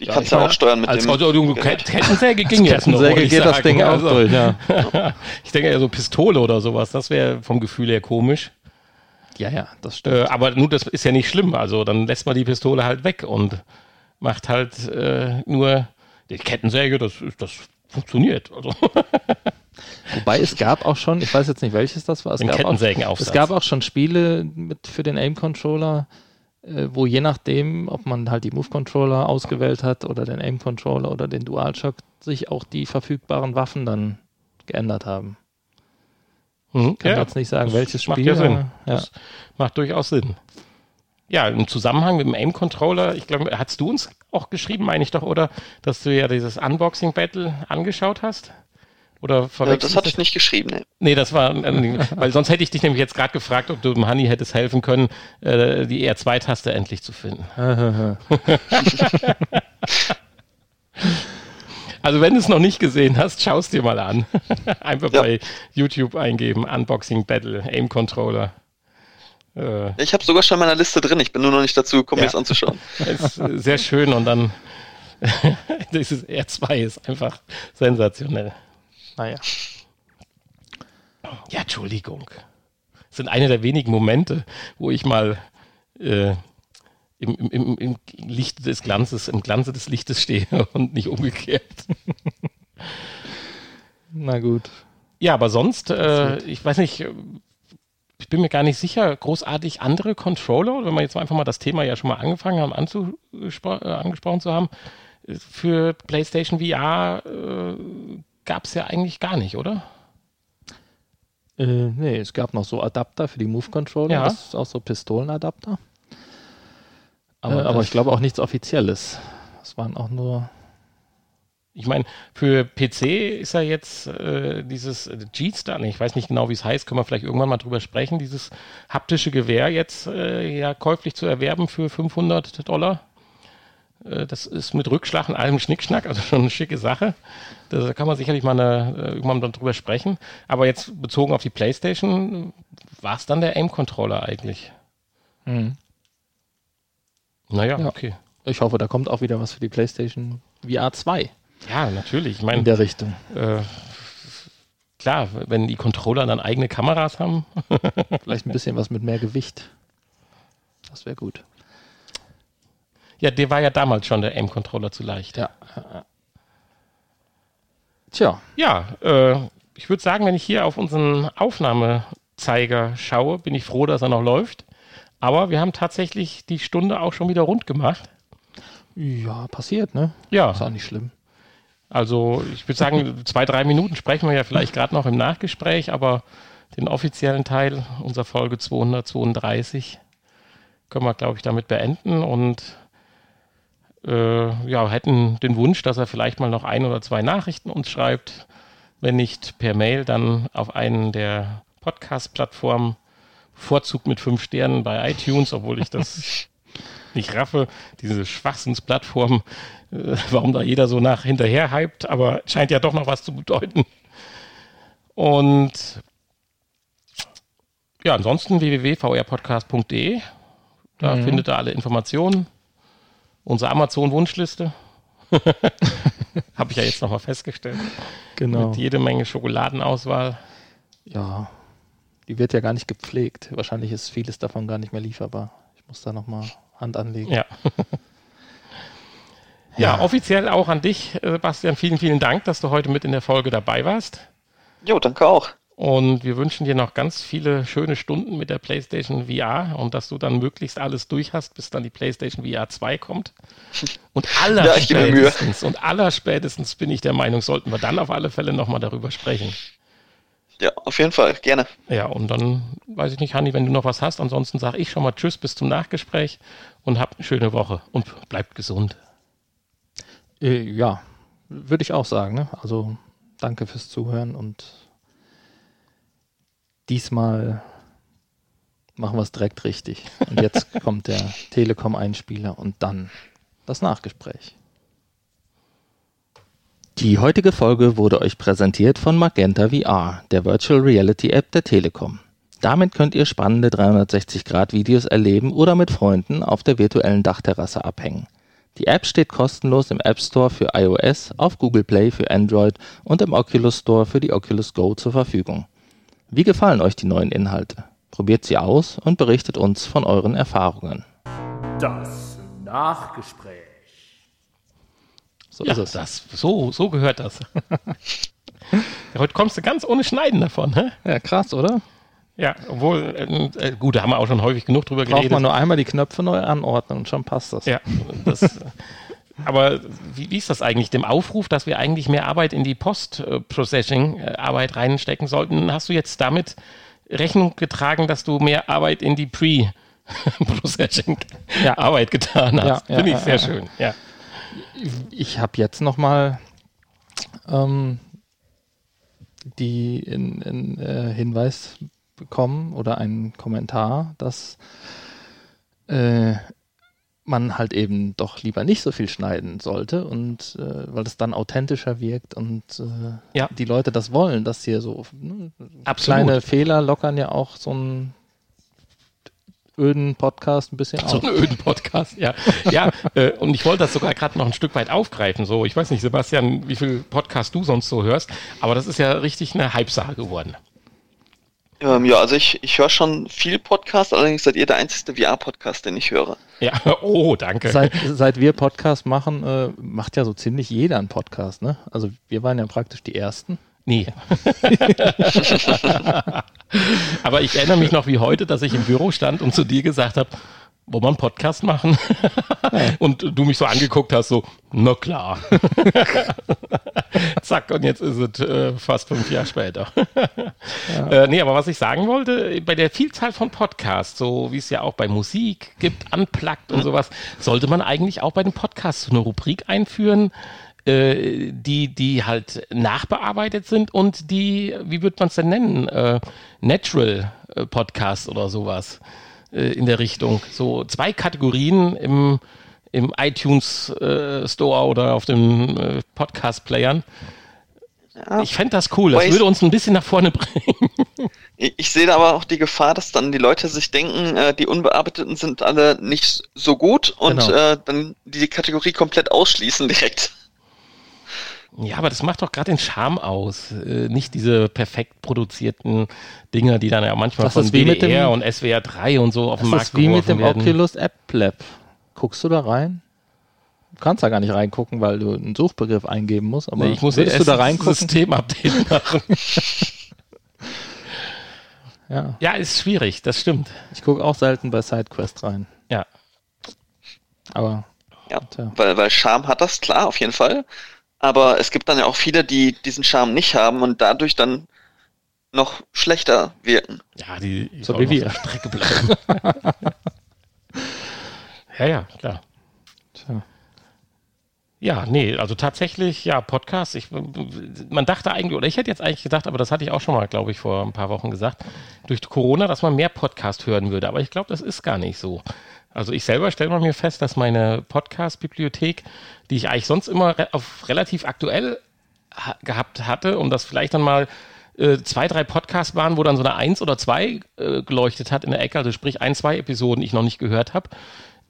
Die ja, kannst du ja auch steuern mit als dem. Also, du, Kettensäge ging *laughs* jetzt noch. Kettensäge geht das Ding also, auch durch, ja. *laughs* ich denke ja so Pistole oder sowas, das wäre vom Gefühl her komisch. Ja, ja, das stimmt. Äh, aber nur das ist ja nicht schlimm. Also dann lässt man die Pistole halt weg und macht halt äh, nur die Kettensäge, das, das funktioniert. Also. *laughs* Wobei es gab auch schon, ich weiß jetzt nicht welches das war, es, gab auch, es gab auch schon Spiele mit für den Aim-Controller, äh, wo je nachdem, ob man halt die Move-Controller ausgewählt hat oder den Aim-Controller oder den DualShock, sich auch die verfügbaren Waffen dann geändert haben. Mhm, ich kann ja, jetzt nicht sagen, welches Spiel. Macht ja Sinn. Ja. Das macht durchaus Sinn. Ja, im Zusammenhang mit dem Aim-Controller, ich glaube, hast du uns auch geschrieben, meine ich doch, oder? Dass du ja dieses Unboxing-Battle angeschaut hast? Oder ja, das hatte ich nicht geschrieben, ne. Nee, das war, äh, weil sonst hätte ich dich nämlich jetzt gerade gefragt, ob du dem Honey hättest helfen können, äh, die R2-Taste endlich zu finden. *laughs* also wenn du es noch nicht gesehen hast, schau es dir mal an. *laughs* Einfach ja. bei YouTube eingeben, Unboxing Battle, Aim Controller. Äh, ich habe sogar schon in meiner Liste drin, ich bin nur noch nicht dazu gekommen, ja. es anzuschauen. *laughs* ist sehr schön und dann *laughs* dieses R2 ist einfach sensationell. Naja. Ja, Entschuldigung. Das sind eine der wenigen Momente, wo ich mal äh, im, im, im Licht des Glanzes, im Glanze des Lichtes stehe *laughs* und nicht umgekehrt. Na gut. Ja, aber sonst, äh, ich weiß nicht, ich bin mir gar nicht sicher, großartig andere Controller, wenn wir jetzt einfach mal das Thema ja schon mal angefangen haben, äh, angesprochen zu haben, für PlayStation VR äh, gab es ja eigentlich gar nicht, oder? Äh, nee, es gab noch so Adapter für die Move-Controller. Ja. Das ist auch so Pistolenadapter. Aber äh, aber ich glaube auch nichts Offizielles. Das waren auch nur. Ich meine, für PC ist ja jetzt äh, dieses äh, G-Star, nee, ich weiß nicht genau, wie es heißt, können wir vielleicht irgendwann mal drüber sprechen, dieses haptische Gewehr jetzt äh, ja käuflich zu erwerben für 500 Dollar. Äh, das ist mit Rückschlag und allem Schnickschnack, also *laughs* schon eine schicke Sache. Da kann man sicherlich mal eine, äh, irgendwann mal drüber sprechen. Aber jetzt bezogen auf die Playstation, war es dann der Aim-Controller eigentlich? Naja, Ja. okay. Ich hoffe, da kommt auch wieder was für die PlayStation VR 2 Ja, natürlich. Ich in meine, der Richtung. äh, klar, wenn die Controller dann eigene Kameras haben, *laughs* Vielleicht ein bisschen was mit mehr Gewicht. Das wäre gut. ja, der war ja damals schon der Aim-Controller zu leicht. Ja. Tja, Ja, äh, ich würde sagen, wenn ich hier auf unseren Aufnahmezeiger schaue, bin ich froh, dass er noch läuft. Aber wir haben tatsächlich die Stunde auch schon wieder rund gemacht. ja, passiert, ne? Ja, Ist auch nicht schlimm. Also ich würde sagen, zwei, drei Minuten sprechen wir ja vielleicht gerade noch im Nachgespräch, aber den offiziellen Teil unserer Folge 232 können wir, glaube ich, damit beenden und äh, ja, hätten den Wunsch, dass er vielleicht mal noch ein oder zwei Nachrichten uns schreibt. Wenn nicht per Mail, dann auf einen der Podcast-Plattformen. Vorzug mit fünf Sternen bei iTunes, obwohl ich das *laughs* nicht raffe. Diese Schwachsinnsplattform, äh, warum da jeder so nach hinterher hypt, aber scheint ja doch noch was zu bedeuten. Und ja, ansonsten www.vrpodcast.de. Da Mhm. findet ihr alle Informationen. Unsere Amazon-Wunschliste. *laughs* Habe ich ja jetzt nochmal festgestellt. Genau. Mit jede Menge Schokoladenauswahl. Ja, die wird ja gar nicht gepflegt. Wahrscheinlich ist vieles davon gar nicht mehr lieferbar. Ich muss da nochmal Hand anlegen. Ja. ja, offiziell auch an dich, äh, Bastian. Vielen, vielen Dank, dass du heute mit in der Folge dabei warst. Jo, danke auch. Und wir wünschen dir noch ganz viele schöne Stunden mit der PlayStation VR und dass du dann möglichst alles durch hast, bis dann die PlayStation VR 2 kommt. *laughs* Und Ja, ich gebe mir Mühe. allerspätestens, und allerspätestens bin ich der Meinung, sollten wir dann auf alle Fälle nochmal darüber sprechen. Ja, auf jeden Fall, gerne. Ja, und dann weiß ich nicht, Hanni, wenn du noch was hast. Ansonsten sage ich schon mal Tschüss bis zum Nachgespräch und habt eine schöne Woche und bleibt gesund. Äh, ja, würde ich auch sagen. Ne? Also danke fürs Zuhören und diesmal machen wir es direkt richtig. Und jetzt kommt der Telekom-Einspieler und dann das Nachgespräch. Die heutige Folge wurde euch präsentiert von Magenta VR, der Virtual Reality App der Telekom. Damit könnt ihr spannende 360-Grad-Videos erleben oder mit Freunden auf der virtuellen Dachterrasse abhängen. Die App steht kostenlos im App Store für iOS, auf Google Play für Android und im Oculus Store für die Oculus Go zur Verfügung. Wie gefallen euch die neuen Inhalte? Probiert sie aus und berichtet uns von euren Erfahrungen. Das Nachgespräch. So Ja, ist es. das, so, so gehört das. *laughs* Heute kommst du ganz ohne Schneiden davon, hä? Ja, krass, oder? Ja, obwohl, äh, gut, da haben wir auch schon häufig genug drüber Braucht geredet. man nur einmal die Knöpfe neu anordnen und schon passt das. Ja, das, aber wie, wie ist das eigentlich? Dem Aufruf, dass wir eigentlich mehr Arbeit in die Post-Processing-Arbeit reinstecken sollten, hast du jetzt damit Rechnung getragen, dass du mehr Arbeit in die Pre-Processing-Arbeit getan hast? Ja, ja, Finde ich ja, sehr ja. schön. Ja. Ich habe jetzt nochmal ähm, die in, in, äh, Hinweis bekommen oder einen Kommentar, dass äh, man halt eben doch lieber nicht so viel schneiden sollte und äh, weil es dann authentischer wirkt und äh, Ja. die Leute das wollen, dass hier so ne, kleine Fehler lockern ja auch so einen öden Podcast ein bisschen So auf. einen öden Podcast, ja. Ja, äh, und ich wollte das sogar gerade noch ein Stück weit aufgreifen. So, ich weiß nicht, Sebastian, wie viel Podcast du sonst so hörst, aber das ist ja richtig eine Hype-Sache geworden. Ähm, ja, also ich, ich höre schon viel Podcast, allerdings seid ihr der einzige VR-Podcast, den ich höre. Ja, *laughs* oh, danke. Seit, seit wir Podcast machen, äh, macht ja so ziemlich jeder einen Podcast, ne? Also wir waren ja praktisch die Ersten. Nee. *laughs* Aber ich erinnere mich noch wie heute, dass ich im Büro stand und zu dir gesagt habe, wollen wir einen Podcast machen? und du mich so angeguckt hast, so, na klar. *laughs* Zack, und jetzt ist es äh, fast fünf Jahre später. ja. äh, nee, aber was ich sagen wollte, bei der Vielzahl von Podcasts, so wie es ja auch bei Musik gibt, Unplugged und sowas, sollte man eigentlich auch bei den Podcasts so eine Rubrik einführen, äh, die, die halt nachbearbeitet sind und die, wie würde man es denn nennen, äh, Natural äh, Podcast oder sowas äh, in der Richtung. So zwei Kategorien im, im iTunes äh, Store oder auf den äh, Podcast-Playern. Ja. Ich fände das cool, das würde uns ein bisschen nach vorne *laughs* bringen. Ich, ich sehe da aber auch die Gefahr, dass dann die Leute sich denken, äh, die Unbearbeiteten sind alle nicht so gut und genau. äh, dann die Kategorie komplett ausschließen direkt. Ja, aber das macht doch gerade den Charme aus. Äh, nicht diese perfekt produzierten Dinger, die dann ja manchmal das von WDR dem, und SWR 3 und so auf dem Markt ist wie mit dem werden. Oculus App Lab. Guckst du da rein? Du kannst da gar nicht reingucken, weil du einen Suchbegriff eingeben musst. Aber nee, ich muss willst du da reingucken? System-Update *laughs* machen. ja. ja, ist schwierig, das stimmt. Ich gucke auch selten bei SideQuest rein. Ja. Aber. Ja, weil, weil Charme hat das, klar, auf jeden Fall. Aber es gibt dann ja auch viele, die diesen Charme nicht haben und dadurch dann noch schlechter wirken. Ja, die so wie wir Strecke bleiben. *laughs* ja, ja, klar. Tja. Ja, nee, also tatsächlich, ja, Podcast. Ich, man dachte eigentlich, oder ich hätte jetzt eigentlich gedacht, aber das hatte ich auch schon mal, glaube ich, vor ein paar Wochen gesagt, durch Corona, dass man mehr Podcast hören würde. Aber ich glaube, das ist gar nicht so. Also ich selber stelle mir fest, dass meine Podcast-Bibliothek, die ich eigentlich sonst immer re auf relativ aktuell ha gehabt hatte und das vielleicht dann mal äh, zwei, drei Podcasts waren, wo dann so eine Eins oder zwei äh, geleuchtet hat in der Ecke, also sprich ein, zwei Episoden ich noch nicht gehört habe,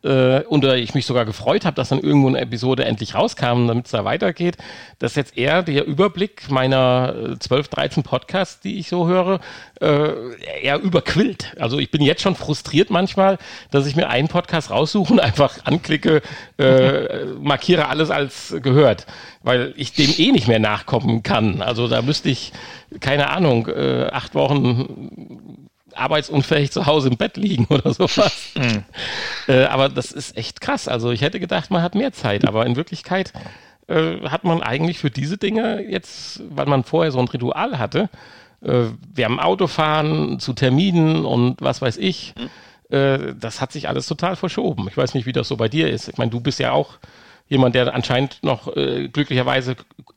äh, und äh, ich mich sogar gefreut habe, dass dann irgendwo eine Episode endlich rauskam, damit es da weitergeht, dass jetzt eher der Überblick meiner 12, äh, 13 Podcasts, die ich so höre, äh, eher überquillt. Also ich bin jetzt schon frustriert manchmal, dass ich mir einen Podcast raussuche und einfach anklicke, äh, markiere alles als gehört, weil ich dem eh nicht mehr nachkommen kann. Also da müsste ich, keine Ahnung, äh, acht Wochen arbeitsunfähig zu Hause im Bett liegen *laughs* oder sowas. Mhm. Äh, aber das ist echt krass. Also ich hätte gedacht, man hat mehr Zeit, aber in Wirklichkeit äh, hat man eigentlich für diese Dinge jetzt, weil man vorher so ein Ritual hatte, äh, wir haben Autofahren zu Terminen und was weiß ich, mhm. das hat sich alles total verschoben. Ich weiß nicht, wie das so bei dir ist. Ich meine, du bist ja auch jemand, der anscheinend noch äh, glücklicherweise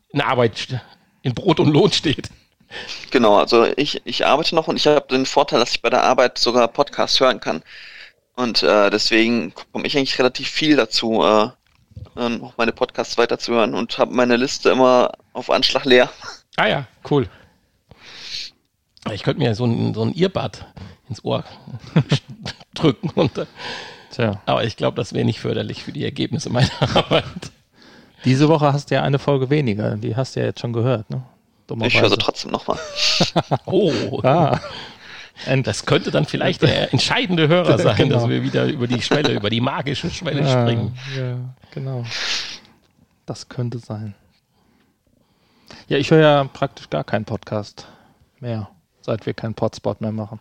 in Arbeit, in Brot und Lohn steht. Genau, also ich, ich arbeite noch und ich habe den Vorteil, dass ich bei der Arbeit sogar Podcasts hören kann. Und äh, deswegen komme ich eigentlich relativ viel dazu, äh, noch meine Podcasts weiterzuhören und habe meine Liste immer auf Anschlag leer. Ah ja, cool. Ich könnte mir so ein, so ein Earbud ins Ohr *laughs* drücken. Und, äh, Tja. Aber ich glaube, das wäre nicht förderlich für die Ergebnisse meiner *laughs* Arbeit. Diese Woche hast du ja eine Folge weniger. Die hast du ja jetzt schon gehört, ne? Ich höre sie trotzdem nochmal. *laughs* oh. Ah. Das könnte dann vielleicht der entscheidende Hörer *laughs* sein, genau. dass wir wieder über die Schwelle, über die magische Schwelle ja, springen. Ja, genau. Das könnte sein. Ja, ich höre ja praktisch gar keinen Podcast mehr, seit wir keinen Podspot mehr machen.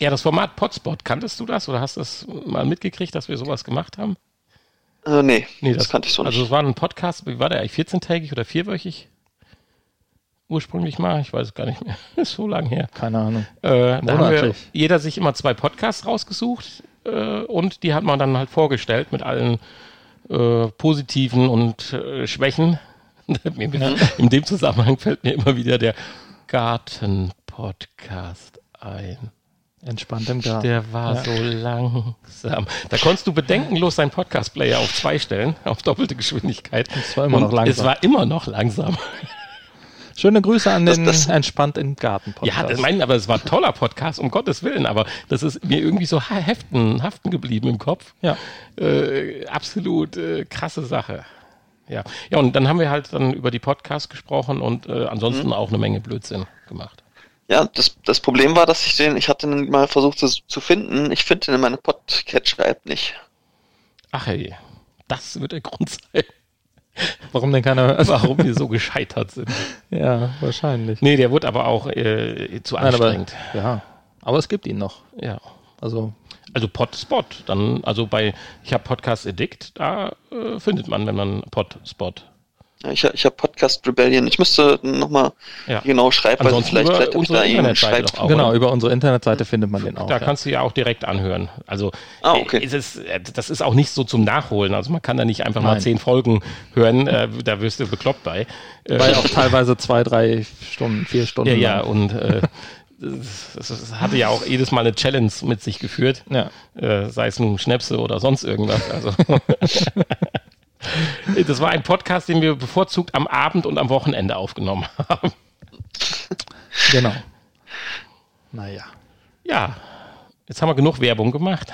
Ja, das Format Podspot, kanntest du das oder hast du das mal mitgekriegt, dass wir sowas gemacht haben? Äh, nee, nee das, das kannte ich so nicht. Also es war ein Podcast, wie war der eigentlich, 14-tägig oder vierwöchig? Ursprünglich mal, ich weiß es gar nicht mehr, *laughs* ist so lang her. Keine Ahnung. Äh, da haben wir jeder sich immer zwei Podcasts rausgesucht äh, und die hat man dann halt vorgestellt mit allen äh, positiven und äh, Schwächen. *laughs* In dem Zusammenhang fällt mir immer wieder der Garten-Podcast ein. Entspannt im Garten. Der war ja. so langsam. Da konntest du bedenkenlos deinen Podcast-Player auf zwei stellen, auf doppelte Geschwindigkeit. Es war immer und noch langsam. Es war immer noch langsam. Schöne Grüße an den das, das, Entspannt im Garten Podcast. Ja, das mein, aber es war ein toller Podcast, um Gottes Willen, aber das ist mir irgendwie so heften, haften geblieben im Kopf. Ja. Äh, absolut äh, krasse Sache. Ja. ja, und dann haben wir halt dann über die Podcasts gesprochen und äh, ansonsten mhm. auch eine Menge Blödsinn gemacht. Ja, das, das Problem war, dass ich den, ich hatte den mal versucht zu, zu finden, ich finde den in meiner Podcatcher-App nicht. Ach hey, das wird der Grund *laughs* sein. Warum denn keiner *laughs* Warum wir so gescheitert sind. Ja, wahrscheinlich. Nee, der wird aber auch äh, zu anstrengend. Nein, aber, ja, aber es gibt ihn noch. Ja. Also Also Podspot, dann, also bei, ich habe Podcast Addict, da äh, findet man, wenn man Podspot. Ja, ich ich habe Podcast Rebellion. Ich müsste nochmal Ja. genau schreiben, weil Ansonsten vielleicht, über vielleicht hab ich unsere da eben Internetseite schreibt. auch. genau, oder? über unsere Internetseite findet man den auch. Da ja. kannst du ja auch direkt anhören. Also Ah, okay. äh, es ist, äh, das ist auch nicht so zum Nachholen. Also man kann da nicht einfach mal Nein. zehn Folgen hören, äh, da wirst du bekloppt bei. Äh, Weil auch teilweise zwei, drei Stunden, vier Stunden. ja, ja, und äh, es, es hatte ja auch jedes Mal eine Challenge mit sich geführt. Ja. Äh, sei es nun Schnäpse oder sonst irgendwas. Also *laughs* das war ein Podcast, den wir bevorzugt am Abend und am Wochenende aufgenommen *laughs* haben. Genau. Naja. Ja, jetzt haben wir genug Werbung gemacht.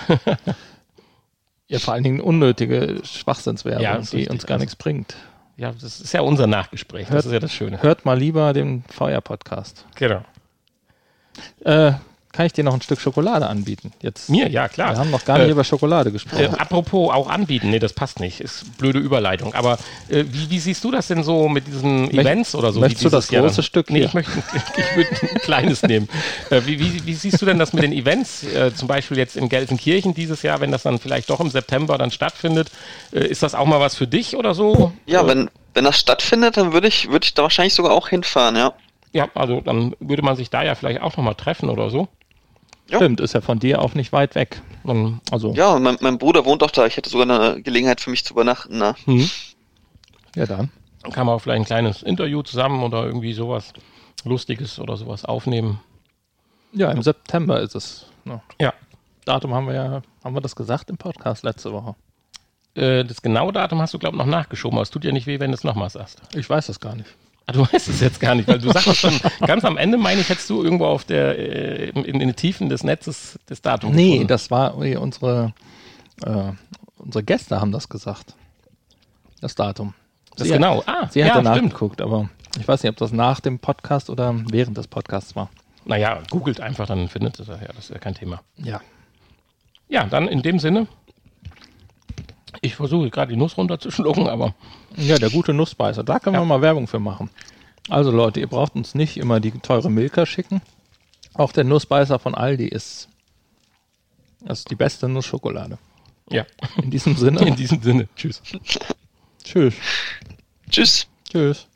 Ja, vor allen Dingen unnötige Schwachsinnswerbung, Ja, das die uns gar nichts bringt. ja, das ist ja unser Nachgespräch. Das Hört- ist ja das Schöne. Hört mal lieber den VR-Podcast. Genau. Äh, kann ich dir noch ein Stück Schokolade anbieten? Jetzt. Mir, ja klar. Wir haben noch gar nicht Äh, über Schokolade Äh, gesprochen. apropos auch anbieten, nee, das passt nicht. Ist blöde Überleitung. Aber äh, wie, wie siehst du das denn so mit diesen Events oder so? möchtest wie du das große dann- Stück Nee, hier? ich möchte *laughs* ich würde ein kleines nehmen. Äh, wie, wie, wie siehst du denn das mit den Events? Äh, zum Beispiel jetzt in Gelsenkirchen dieses Jahr, wenn das dann vielleicht doch im September dann stattfindet. Äh, ist das auch mal was für dich oder so? Ja, Äh, wenn, wenn das stattfindet, dann würde ich, würde ich da wahrscheinlich sogar auch hinfahren, ja. Ja, also dann würde man sich da ja vielleicht auch nochmal treffen oder so. Ja. Stimmt, ist ja von dir auch nicht weit weg. Dann, Also, Ja, und mein, mein Bruder wohnt auch da. Ich hätte sogar eine Gelegenheit für mich zu übernachten. Na. hm, ja dann. kann man auch vielleicht ein kleines Interview zusammen oder irgendwie sowas Lustiges oder sowas aufnehmen. Ja, im September ist es. Ne? Ja. Datum haben wir ja, haben wir das gesagt im Podcast letzte Woche? Äh, das genaue Datum hast du, glaube ich, noch nachgeschoben, aber es tut ja nicht weh, wenn du es nochmal sagst. Ich weiß das gar nicht. Ah, du *laughs* weißt es jetzt gar nicht, weil du sagst schon, ganz am Ende, meine ich, hättest du irgendwo auf der, äh, in, in den Tiefen des Netzes das Datum Nee, gefunden. das war nee, unsere, äh, unsere Gäste haben das gesagt. Das Datum. Das sie genau. Ah, Hat, sie hat ja, danach stimmt. geguckt, aber ich weiß nicht, ob das nach dem Podcast oder während des Podcasts war. Naja, googelt einfach, dann findet es ja, das ist ja kein Thema. Ja. Ja, dann in dem Sinne, ich versuche gerade die Nuss runterzuschlucken, aber Ja, der gute Nussbeißer. Da können wir mal Werbung für machen. Also Leute, ihr braucht uns nicht immer die teure Milka schicken. Auch der Nussbeißer von Aldi ist, das ist die beste Nussschokolade. ja, In diesem Sinne. in diesem Sinne, tschüss. Tschüss. Tschüss. Tschüss.